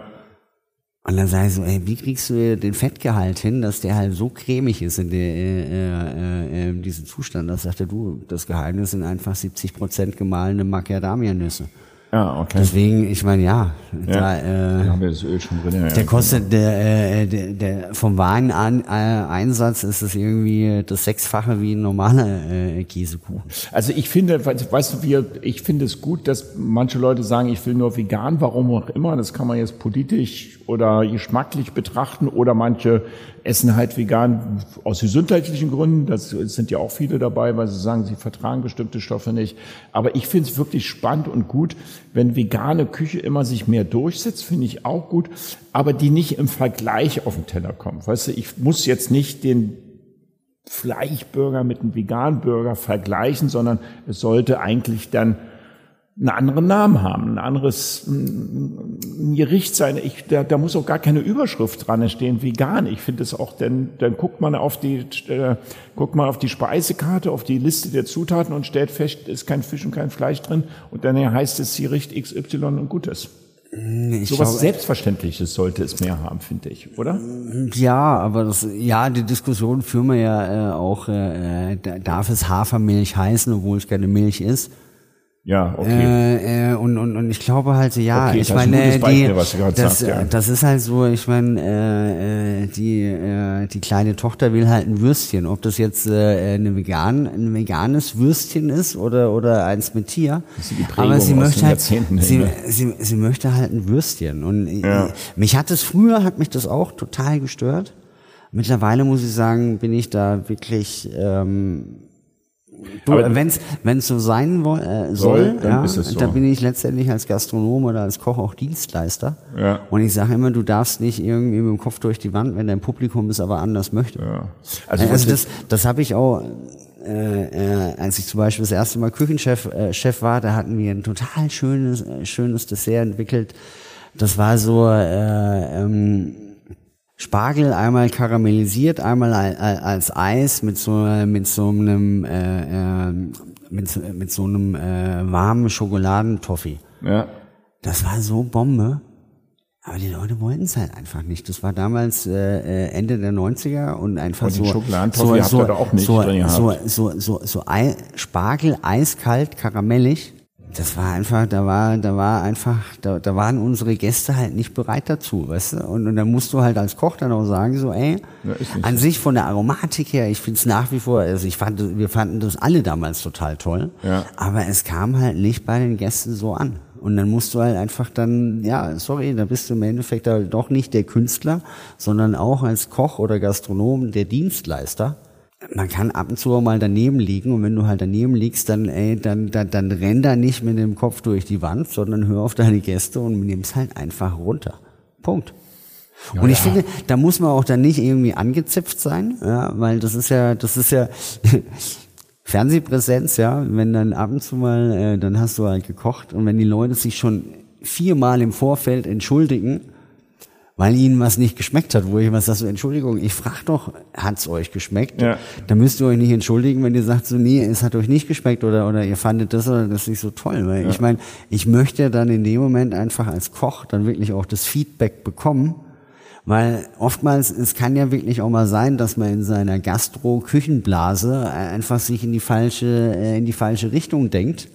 Und dann sage ich so, ey, wie kriegst du den Fettgehalt hin, dass der halt so cremig ist in der, äh, äh, äh, in diesem Zustand? Das sagte du, das Geheimnis sind einfach 70 Prozent gemahlene Macadamia-Nüsse. Ja, okay. Deswegen, ich meine, ja, da, Da äh, haben wir das Öl schon drin. Ja, der kostet der, äh, der, der vom wahren An, äh, Einsatz ist es irgendwie das sechsfache wie ein normaler äh, Käsekuchen. Also ich finde, weißt du, wir, ich finde es gut, dass manche Leute sagen, ich will nur vegan, warum auch immer. Das kann man jetzt politisch oder geschmacklich betrachten oder manche essen halt vegan aus gesundheitlichen Gründen. Das sind ja auch viele dabei, weil sie sagen, sie vertragen bestimmte Stoffe nicht. Aber ich finde es wirklich spannend und gut, wenn vegane Küche immer sich mehr durchsetzt, finde ich auch gut, aber die nicht im Vergleich auf den Teller kommt. Weißt du, ich muss jetzt nicht den Fleischburger mit einem veganen Burger vergleichen, sondern es sollte eigentlich dann einen anderen Namen haben, ein anderes ein Gericht sein. Ich, da, da muss auch gar keine Überschrift dran stehen, vegan. Ich finde es auch, denn dann guckt man auf die, äh, guckt man auf die Speisekarte, auf die Liste der Zutaten und stellt fest, ist kein Fisch und kein Fleisch drin und dann heißt es Gericht XY und Gutes. Ich So was Selbstverständliches sollte es mehr haben, finde ich, oder? Ja, aber das, ja, die Diskussion führen wir ja äh, auch, äh, da- darf es Hafermilch heißen, obwohl es keine Milch ist. Ja, okay. Äh, äh, und, und, und ich glaube halt, ja, Okay, ich meine, die, Beispiel, was das, sagst, ja. das ist halt so, ich meine, äh, äh, die, äh, die kleine Tochter will halt ein Würstchen. Ob das jetzt äh, eine vegan, ein veganes Würstchen ist oder, oder eins mit Tier. Aber sie möchte halt, sie, ne? sie, sie möchte halt ein Würstchen. Und Ja. äh, mich hat es früher, hat mich das auch total gestört. Mittlerweile muss ich sagen, bin ich da wirklich ähm, wenn es so sein woll, äh, soll, soll ja, so. da bin ich letztendlich als Gastronom oder als Koch auch Dienstleister. Ja. Und ich sage immer, du darfst nicht irgendwie mit dem Kopf durch die Wand, wenn dein Publikum es aber anders möchte. Ja. Also, also das, das habe ich auch äh, äh, als ich zum Beispiel das erste Mal Küchenchef äh, Chef war, da hatten wir ein total schönes, äh, schönes Dessert entwickelt. Das war so äh, ähm, Spargel einmal karamellisiert, einmal als Eis mit so mit so einem äh, äh, mit, mit so einem äh, warmen Schokoladentoffee. Ja. Das war so Bombe. Aber die Leute wollten es halt einfach nicht. Das war damals äh, äh Ende der 90er und einfach und so so so, so, so, so so so Ei, Spargel eiskalt karamellig. Das war einfach, da war, da war einfach, da, da waren unsere Gäste halt nicht bereit dazu, weißt du? Und, und dann musst du halt als Koch dann auch sagen, so, ey, ja, an sich von der Aromatik her, ich find's nach wie vor, also ich fand, wir fanden das alle damals total toll, ja. aber es kam halt nicht bei den Gästen so an. Und dann musst du halt einfach dann, ja, sorry, da bist du im Endeffekt halt doch nicht der Künstler, sondern auch als Koch oder Gastronom der Dienstleister. Man kann ab und zu auch mal daneben liegen und wenn du halt daneben liegst, dann, ey, dann, dann, dann renn da nicht mit dem Kopf durch die Wand, sondern hör auf deine Gäste und nimm's halt einfach runter. Punkt. Ja, und ich ja. finde, da muss man auch dann nicht irgendwie angezipft sein, ja, weil das ist ja, das ist ja, Fernsehpräsenz, ja, wenn dann ab und zu mal, äh, dann hast du halt gekocht und wenn die Leute sich schon viermal im Vorfeld entschuldigen, weil ihnen was nicht geschmeckt hat, wo ich was sagst du, Entschuldigung, ich frag doch, hat's euch geschmeckt? Ja. Da müsst ihr euch nicht entschuldigen, wenn ihr sagt so, nee, es hat euch nicht geschmeckt oder oder ihr fandet das oder das nicht so toll, weil ja. ich meine, ich möchte dann in dem Moment einfach als Koch dann wirklich auch das Feedback bekommen weil oftmals, es kann ja wirklich auch mal sein, dass man in seiner Gastro-Küchenblase einfach sich in die falsche, äh, in die falsche Richtung denkt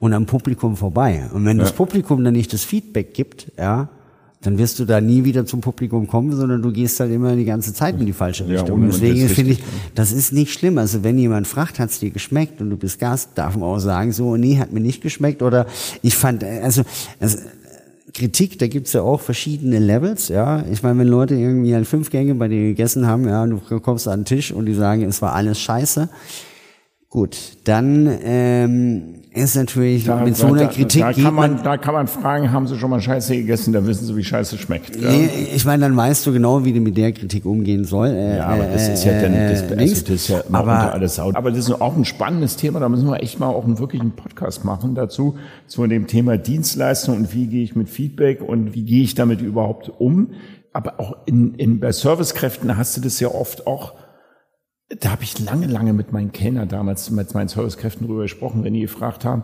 und am Publikum vorbei. Und wenn ja. das Publikum dann nicht das Feedback gibt, ja, dann wirst du da nie wieder zum Publikum kommen, sondern du gehst halt immer die ganze Zeit in die falsche Richtung. Ja, Deswegen finde ich, das ist nicht schlimm. Also wenn jemand fragt, hat's dir geschmeckt und du bist Gast, darf man auch sagen, so, nee, hat mir nicht geschmeckt oder ich fand, also, also Kritik, da gibt's ja auch verschiedene Levels, ja. Ich meine, wenn Leute irgendwie halt fünf Gänge bei dir gegessen haben, ja, und du kommst an den Tisch und die sagen, es war alles scheiße, Gut, dann ähm, ist natürlich da, mit so einer da, Kritik. Da kann, man, da kann man fragen, haben Sie schon mal Scheiße gegessen? Da wissen Sie, wie Scheiße schmeckt. Ja? Ich meine, dann weißt du genau, wie du mit der Kritik umgehen soll. Äh, ja, aber das ist ja dann das, äh, also das ist ja mal aber, unter alles Haut. Aber das ist auch ein spannendes Thema. Da müssen wir echt mal auch einen wirklichen Podcast machen dazu zu dem Thema Dienstleistung und wie gehe ich mit Feedback und wie gehe ich damit überhaupt um. Aber auch in, in bei Servicekräften hast du das ja oft auch da habe ich lange, lange mit meinen Kellner damals, mit meinen Servicekräften drüber gesprochen, wenn die gefragt haben,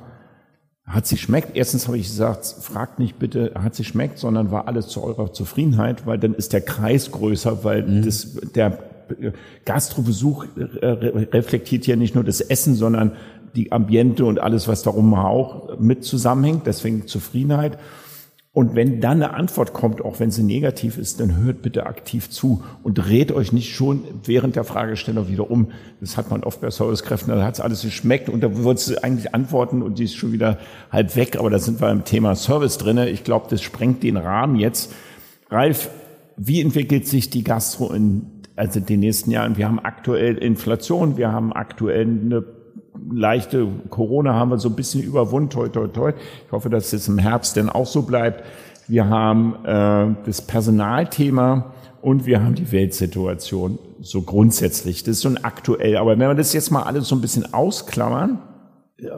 hat sie schmeckt? Erstens habe ich gesagt, fragt nicht bitte, hat sie schmeckt, sondern war alles zu eurer Zufriedenheit, weil dann ist der Kreis größer, weil mhm. das, der Gastrobesuch reflektiert ja nicht nur das Essen, sondern die Ambiente und alles, was darum auch mit zusammenhängt. Deswegen Zufriedenheit. Und wenn dann eine Antwort kommt, auch wenn sie negativ ist, dann hört bitte aktiv zu und dreht euch nicht schon während der Fragestellung wieder um. Das hat man oft bei Servicekräften, da hat es alles geschmeckt und da wird sie eigentlich antworten und die ist schon wieder halb weg. Aber da sind wir im Thema Service drinne. Ich glaube, das sprengt den Rahmen jetzt. Ralf, wie entwickelt sich die Gastro in also den nächsten Jahren? Wir haben aktuell Inflation, wir haben aktuell eine leichte Corona haben wir so ein bisschen überwunden, toi, toi, toi. Ich hoffe, dass es im Herbst denn auch so bleibt. Wir haben äh, das Personalthema und wir haben die Weltsituation so grundsätzlich. Das ist so ein aktuell. Aber wenn wir das jetzt mal alles so ein bisschen ausklammern,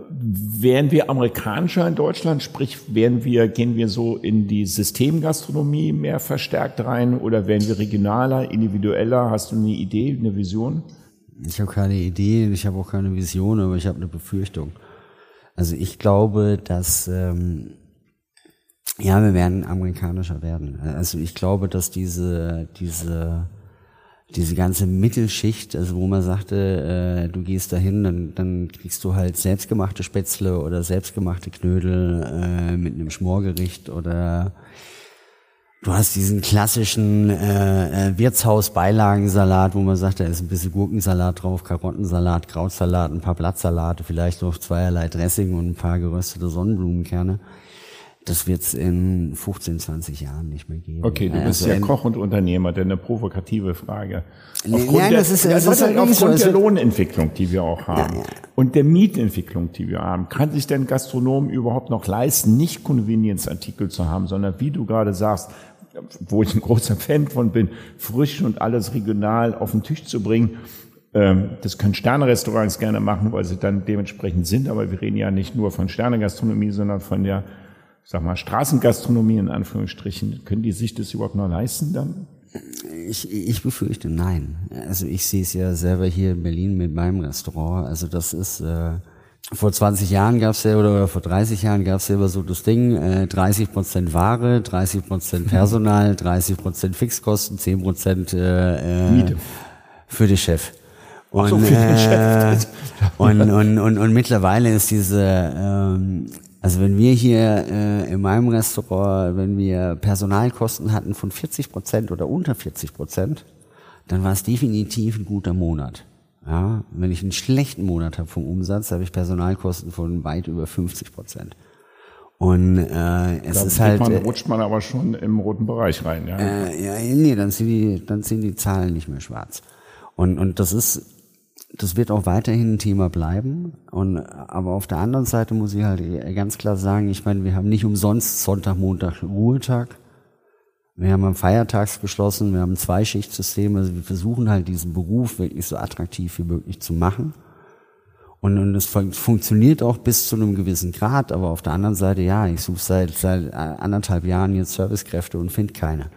wären wir amerikanischer in Deutschland, sprich, wären wir, gehen wir so in die Systemgastronomie mehr verstärkt rein oder wären wir regionaler, individueller? Hast du eine Idee, eine Vision? Ich habe keine Idee, ich habe auch keine Vision, aber ich habe eine Befürchtung. Also ich glaube, dass ähm, ja, wir werden amerikanischer werden. Also ich glaube, dass diese diese diese ganze Mittelschicht, also wo man sagte, äh, du gehst dahin, dann, dann kriegst du halt selbstgemachte Spätzle oder selbstgemachte Knödel äh, mit einem Schmorgericht oder Du hast diesen klassischen äh, äh, Wirtshaus-Beilagensalat, wo man sagt, da ist ein bisschen Gurkensalat drauf, Karottensalat, Krautsalat, ein paar Blattsalate, vielleicht noch zweierlei Dressing und ein paar geröstete Sonnenblumenkerne. Das wird es in 15, 20 Jahren nicht mehr geben. Okay, du bist Also ja Koch und Unternehmer, denn eine provokative Frage. Aufgrund nein, der, das ist- ja, das ist halt so, aufgrund es der wird- Lohnentwicklung, die wir auch haben und der Mietentwicklung, die wir haben, kann sich denn Gastronom überhaupt noch leisten, nicht Convenience-Artikel zu haben, sondern wie du gerade sagst, wo ich ein großer Fan von bin, frisch und alles regional auf den Tisch zu bringen. Ähm, Das können Sterne-Restaurants gerne machen, weil sie dann dementsprechend sind. Aber wir reden ja nicht nur von Sternegastronomie, sondern von der, sag mal, Straßengastronomie in Anführungsstrichen. Können die sich das überhaupt noch leisten dann? Ich, ich befürchte nein. Also ich sehe es ja selber hier in Berlin mit meinem Restaurant. Also das ist äh, vor 20 Jahren gab es ja oder, oder vor 30 Jahren gab es ja immer so das Ding, äh, 30 Prozent Ware, 30 Prozent Personal, 30 Prozent Fixkosten, 10 Prozent äh, äh, Miete. für den Chef. Und, so, für den äh, Chef. und, und, und, und mittlerweile ist diese, ähm, also wenn wir hier äh, in meinem Restaurant, wenn wir Personalkosten hatten von 40 Prozent oder unter 40 Prozent, dann war es definitiv ein guter Monat. Ja, wenn ich einen schlechten Monat habe vom Umsatz, habe ich Personalkosten von weit über 50 Prozent. Und äh, es Da ist halt man, äh, rutscht man aber schon im roten Bereich rein. Ja. äh, ja, nee, dann sind die, dann sind die Zahlen nicht mehr schwarz. Und, und das ist, das wird auch weiterhin ein Thema bleiben. Und, aber auf der anderen Seite muss ich halt ganz klar sagen, ich meine, wir haben nicht umsonst Sonntag, Montag Ruhetag. Wir haben am Feiertags geschlossen, wir haben ein Zweischichtsystem, also wir versuchen halt diesen Beruf wirklich so attraktiv wie möglich zu machen. Und, und es fun funktioniert auch bis zu einem gewissen Grad, aber auf der anderen Seite, ja, ich suche seit, seit äh, anderthalb Jahren jetzt Servicekräfte und finde keine.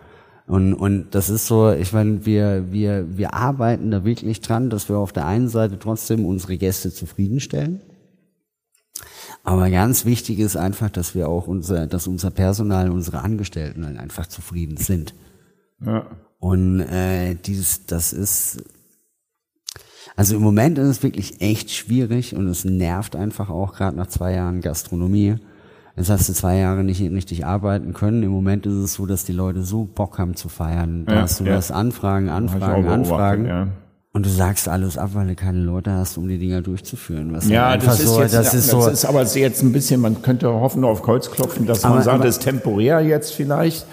Und, und das ist so, ich meine, wir, wir, wir arbeiten da wirklich dran, dass wir auf der einen Seite trotzdem unsere Gäste zufriedenstellen. Aber ganz wichtig ist einfach, dass wir auch unser, dass unser Personal, unsere Angestellten einfach zufrieden sind. Ja. Und äh, dieses, das ist, also im Moment ist es wirklich echt schwierig und es nervt einfach auch gerade nach zwei Jahren Gastronomie. Jetzt hast du zwei Jahre nicht richtig arbeiten können. Im Moment ist es so, dass die Leute so Bock haben zu feiern. Da Ja, du ja. das Anfragen, Anfragen, Anfragen. Ja. Und du sagst alles ab, weil du keine Leute hast, um die Dinger durchzuführen. Was Ja, das ist, so, jetzt, das ist so, das ist aber jetzt ein bisschen, man könnte hoffen auf Kreuz klopfen, dass man Aber- sagt, aber- das ist temporär jetzt vielleicht.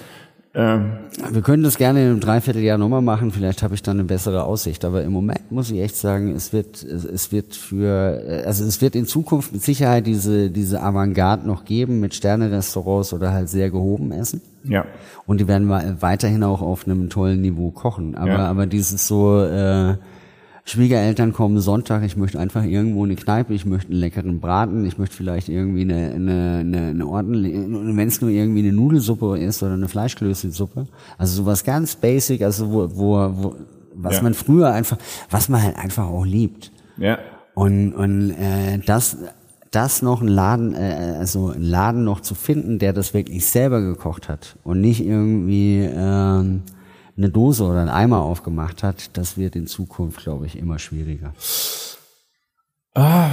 Ähm, Wir können das gerne in einem Dreivierteljahr nochmal machen, vielleicht habe ich dann eine bessere Aussicht. Aber im Moment muss ich echt sagen, es wird, es, es wird für, also es wird in Zukunft mit Sicherheit diese, diese Avantgarde noch geben mit Sterne-Restaurants oder halt sehr gehoben essen. ja. Und die werden weiterhin auch auf einem tollen Niveau kochen. Aber, Ja. aber dieses so, äh, Schwiegereltern kommen Sonntag, ich möchte einfach irgendwo eine Kneipe, ich möchte einen leckeren Braten, ich möchte vielleicht irgendwie eine, eine, eine, eine ordentliche, wenn es nur irgendwie eine Nudelsuppe ist oder eine Fleischklößchensuppe. Also sowas ganz basic, also wo, wo, wo was Ja. man früher einfach, was man halt einfach auch liebt. Ja. Und, und äh, das, das noch ein Laden, äh, also einen Laden noch zu finden, der das wirklich selber gekocht hat und nicht irgendwie ähm, eine Dose oder einen Eimer aufgemacht hat, das wird in Zukunft, glaube ich, immer schwieriger. Ah,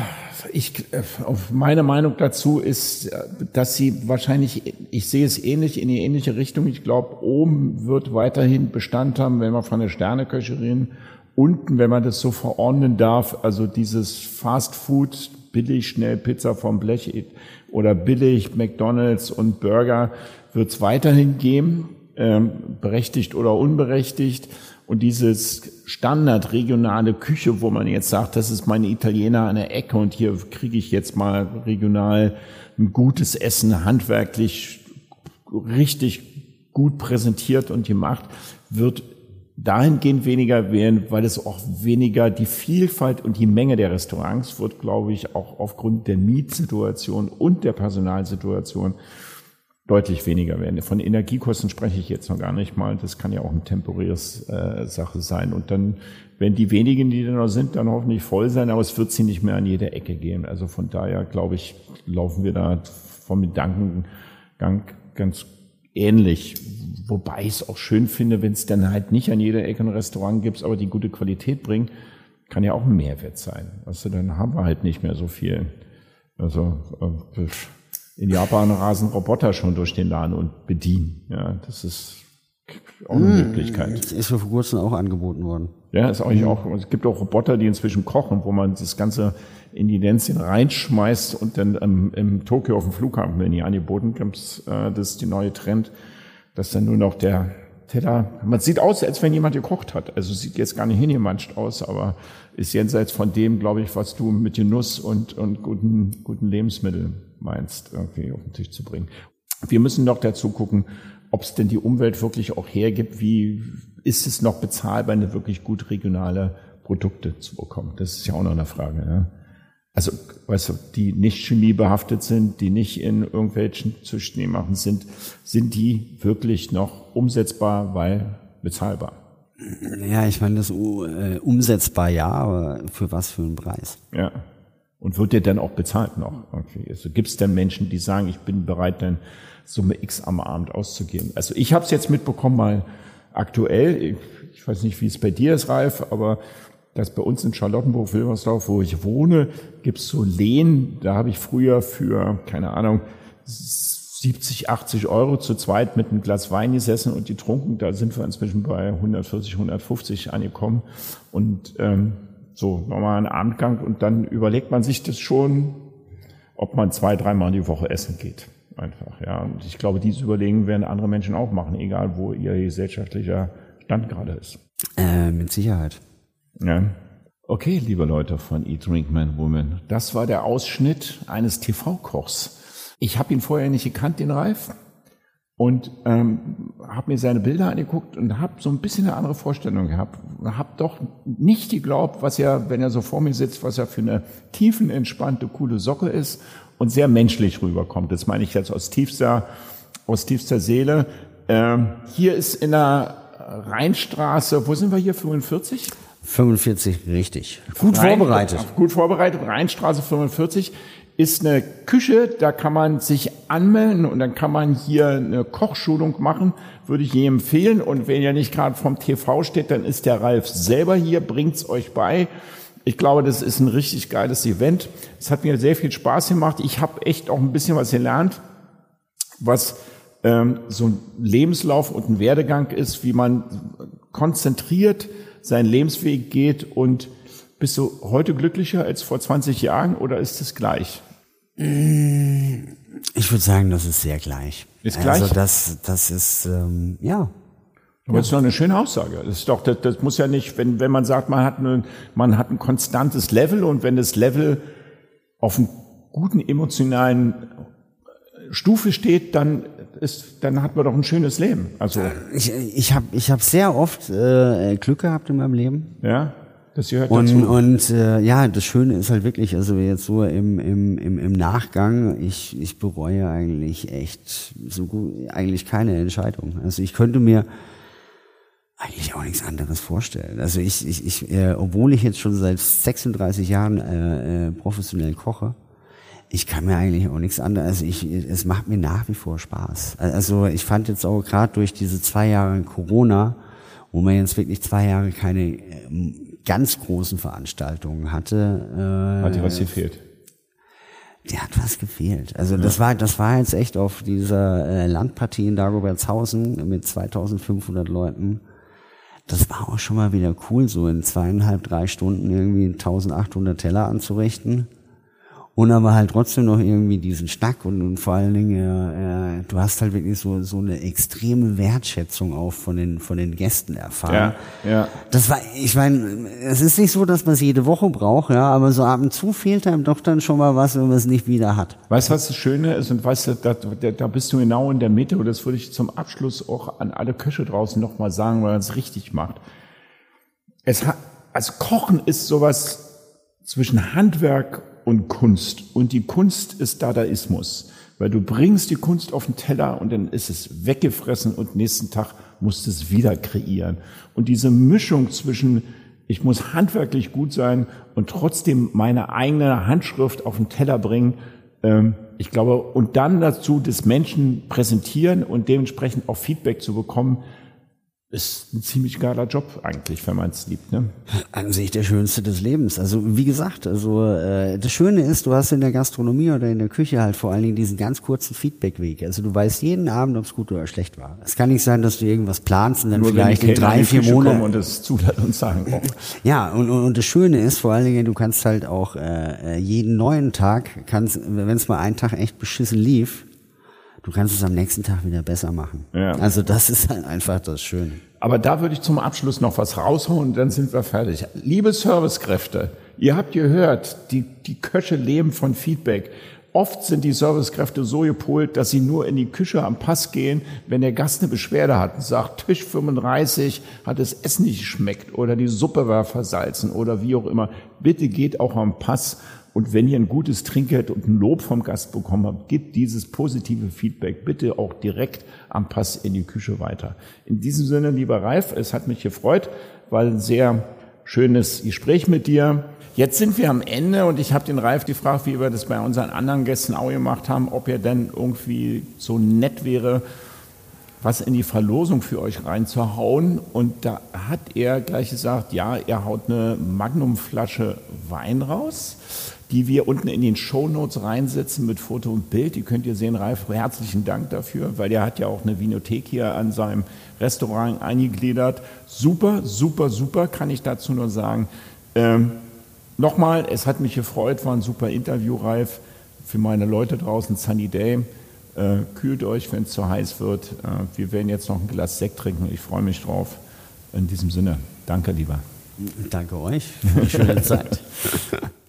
ich, äh, auf meine Meinung dazu ist, dass sie wahrscheinlich, ich sehe es ähnlich in die ähnliche Richtung. Ich glaube, oben wird weiterhin Bestand haben, wenn wir von der Sterneköche reden. Unten, wenn man das so verordnen darf, also dieses Fast Food, billig, schnell Pizza vom Blech oder billig McDonalds und Burger, wird es weiterhin geben, berechtigt oder unberechtigt. Und dieses Standard regionale Küche, wo man jetzt sagt, das ist mein Italiener an der Ecke und hier kriege ich jetzt mal regional ein gutes Essen, handwerklich richtig gut präsentiert und gemacht, wird dahingehend weniger werden, weil es auch weniger die Vielfalt und die Menge der Restaurants wird, glaube ich, auch aufgrund der Mietsituation und der Personalsituation deutlich weniger werden. Von Energiekosten spreche ich jetzt noch gar nicht mal. Das kann ja auch eine temporäres äh, Sache sein. Und dann werden die wenigen, die da noch sind, dann hoffentlich voll sein, aber es wird sie nicht mehr an jede Ecke gehen. Also von daher, glaube ich, laufen wir da vom Gedankengang ganz ähnlich. Wobei ich es auch schön finde, wenn es dann halt nicht an jeder Ecke ein Restaurant gibt, aber die gute Qualität bringt, kann ja auch ein Mehrwert sein. Also dann haben wir halt nicht mehr so viel. Also äh, in Japan rasen Roboter schon durch den Laden und bedienen. Ja, das ist Auch eine mmh, Möglichkeit. Ist vor kurzem auch angeboten worden. Ja, ist eigentlich auch, es gibt auch Roboter, die inzwischen kochen, wo man das Ganze in die Denzien reinschmeißt und dann ähm, im Tokio auf dem Flughafen, wenn die angeboten kommt, äh, das ist die neue Trend, dass dann nur noch der Teller, man sieht aus, als wenn jemand gekocht hat. Also sieht jetzt gar nicht hingemanscht aus, aber ist jenseits von dem, glaube ich, was du mit Genuss und, und guten, guten Lebensmitteln meinst, irgendwie auf den Tisch zu bringen. Wir müssen noch dazu gucken, ob es denn die Umwelt wirklich auch hergibt, wie ist es noch bezahlbar, eine wirklich gut regionale Produkte zu bekommen. Das ist ja auch noch eine Frage. Ne? Also, weißt du, die nicht chemiebehaftet sind, die nicht in irgendwelchen Zwischennehmachen sind, sind die wirklich noch umsetzbar, weil bezahlbar? Ja, ich meine, das äh, umsetzbar ja, aber für was für einen Preis? Ja. Und wird dir dann auch bezahlt noch? Okay. Also gibt es denn Menschen, die sagen, ich bin bereit, dann Summe X am Abend auszugeben? Also ich habe es jetzt mitbekommen, mal aktuell, ich, weiß nicht, wie es bei dir ist, Ralf, aber dass bei uns in Charlottenburg-Wilmersdorf, wo ich wohne, gibt's so Lehen. Da habe ich früher für, keine Ahnung, 70, 80 Euro zu zweit mit einem Glas Wein gesessen und getrunken. Da sind wir inzwischen bei 140, 150 angekommen. Und ähm, so nochmal ein Abendgang und dann überlegt man sich das schon, ob man zwei, dreimal die Woche essen geht. Einfach, ja. Und ich glaube, diese Überlegungen werden andere Menschen auch machen, egal wo ihr gesellschaftlicher Stand gerade ist. Äh, mit Sicherheit. Ja. Okay, liebe Leute von Eat, Drink, Man, Woman. Das war der Ausschnitt eines TV-Kochs. Ich habe ihn vorher nicht gekannt, den Ralf. Und ähm, habe mir seine Bilder angeguckt und habe so ein bisschen eine andere Vorstellung gehabt. Habe doch nicht geglaubt, was er, wenn er so vor mir sitzt, was er für eine tiefenentspannte, coole Socke ist und sehr menschlich rüberkommt. Das meine ich jetzt aus tiefster, aus tiefster Seele. Ähm, hier ist in der Rheinstraße, wo sind wir hier, 45? 45, richtig. Gut Rhein, vorbereitet. Gut vorbereitet. Rheinstraße 45 ist eine Küche, da kann man sich anmelden und dann kann man hier eine Kochschulung machen, würde ich jedem empfehlen. Und wenn ihr nicht gerade vom TV steht, dann ist der Ralf selber hier, bringt's euch bei. Ich glaube, das ist ein richtig geiles Event. Es hat mir sehr viel Spaß gemacht. Ich habe echt auch ein bisschen was gelernt, was ähm, so ein Lebenslauf und ein Werdegang ist, wie man konzentriert seinen Lebensweg geht und bist du heute glücklicher als vor 20 Jahren oder ist es gleich? Ich würde sagen, das ist sehr gleich. Ist gleich? Also das, das ist, ähm, ja. Aber das ist doch eine schöne Aussage. Das ist doch, das, das muss ja nicht, wenn, wenn man sagt, man hat, eine, man hat ein konstantes Level und wenn das Level auf einem guten emotionalen Stufe steht, dann ist, dann hat man doch ein schönes Leben. Also ich, ich habe ich hab sehr oft äh, Glück gehabt in meinem Leben. Ja. Das gehört und, dazu. Und äh, ja, das Schöne ist halt wirklich, also jetzt so im, im, im, im Nachgang, ich, ich bereue eigentlich echt so gut, eigentlich keine Entscheidung. Also ich könnte mir eigentlich auch nichts anderes vorstellen. Also ich, ich, ich äh, obwohl ich jetzt schon seit 36 Jahren äh, äh, professionell koche, ich kann mir eigentlich auch nichts anderes. Also ich, es macht mir nach wie vor Spaß. Also ich fand jetzt auch gerade durch diese zwei Jahre Corona, wo man jetzt wirklich zwei Jahre keine ähm, ganz großen Veranstaltungen hatte. Äh, Hat dir was gefehlt? Der hat was gefehlt. Also das war, das war jetzt echt auf dieser äh, Landpartie in Dagobertshausen mit 2500 Leuten. Das war auch schon mal wieder cool, so in zweieinhalb, drei Stunden irgendwie 1800 Teller anzurichten und aber halt trotzdem noch irgendwie diesen Schnack und, und vor allen Dingen, äh, äh, du hast halt wirklich so so eine extreme Wertschätzung auch von den von den Gästen erfahren. Ja, ja. Das war, ich meine, es ist nicht so, dass man es jede Woche braucht, ja, aber so ab und zu fehlt einem doch dann schon mal was, wenn man es nicht wieder hat. Weißt du, was das Schöne ist und weißt du, da, da, da bist du genau in der Mitte und das würde ich zum Abschluss auch an alle Köche draußen nochmal sagen, weil man es richtig macht. Es hat, also Kochen ist sowas zwischen Handwerk und Kunst. Und die Kunst ist Dadaismus, weil du bringst die Kunst auf den Teller und dann ist es weggefressen und nächsten Tag musst du es wieder kreieren. Und diese Mischung zwischen ich muss handwerklich gut sein und trotzdem meine eigene Handschrift auf den Teller bringen, ähm, ich glaube, und dann dazu des Menschen präsentieren und dementsprechend auch Feedback zu bekommen, ist ein ziemlich geiler Job eigentlich, wenn man es liebt. Ne? An sich der schönste des Lebens. Also wie gesagt, also äh, das Schöne ist, du hast in der Gastronomie oder in der Küche halt vor allen Dingen diesen ganz kurzen Feedbackweg. Also du weißt jeden Abend, ob es gut oder schlecht war. Es kann nicht sein, dass du irgendwas planst und dann Nur vielleicht in drei, vier Monaten und es zulässt und sagen. Oh. Ja, und, und, und das Schöne ist vor allen Dingen, du kannst halt auch äh, jeden neuen Tag, kannst, wenn es mal einen Tag echt beschissen lief, du kannst es am nächsten Tag wieder besser machen. Ja. Also das ist halt einfach das Schöne. Aber da würde ich zum Abschluss noch was rausholen, dann sind wir fertig. Liebe Servicekräfte, ihr habt gehört, die, die Köche leben von Feedback. Oft sind die Servicekräfte so gepolt, dass sie nur in die Küche am Pass gehen, wenn der Gast eine Beschwerde hat und sagt, Tisch 35 hat das Essen nicht geschmeckt oder die Suppe war versalzen oder wie auch immer. Bitte geht auch am Pass und wenn ihr ein gutes Trinkgeld und ein Lob vom Gast bekommen habt, gebt dieses positive Feedback bitte auch direkt am Pass in die Küche weiter. In diesem Sinne, lieber Ralf, es hat mich gefreut, weil ein sehr schönes Gespräch mit dir. Jetzt sind wir am Ende und ich habe den Ralf gefragt, wie wir das bei unseren anderen Gästen auch gemacht haben, ob er denn irgendwie so nett wäre, was in die Verlosung für euch reinzuhauen. Und da hat er gleich gesagt, ja, er haut eine Magnumflasche Wein raus die wir unten in den Shownotes reinsetzen mit Foto und Bild. Die könnt ihr sehen, Ralf, herzlichen Dank dafür, weil er hat ja auch eine Vinothek hier an seinem Restaurant eingegliedert. Super, super, super, kann ich dazu nur sagen. Ähm, Nochmal, es hat mich gefreut, war ein super Interview, Ralf. Für meine Leute draußen, Sunny Day. Äh, kühlt euch, wenn es zu heiß wird. Äh, wir werden jetzt noch ein Glas Sekt trinken. Ich freue mich drauf. In diesem Sinne, danke, lieber. Danke euch für die schöne Zeit.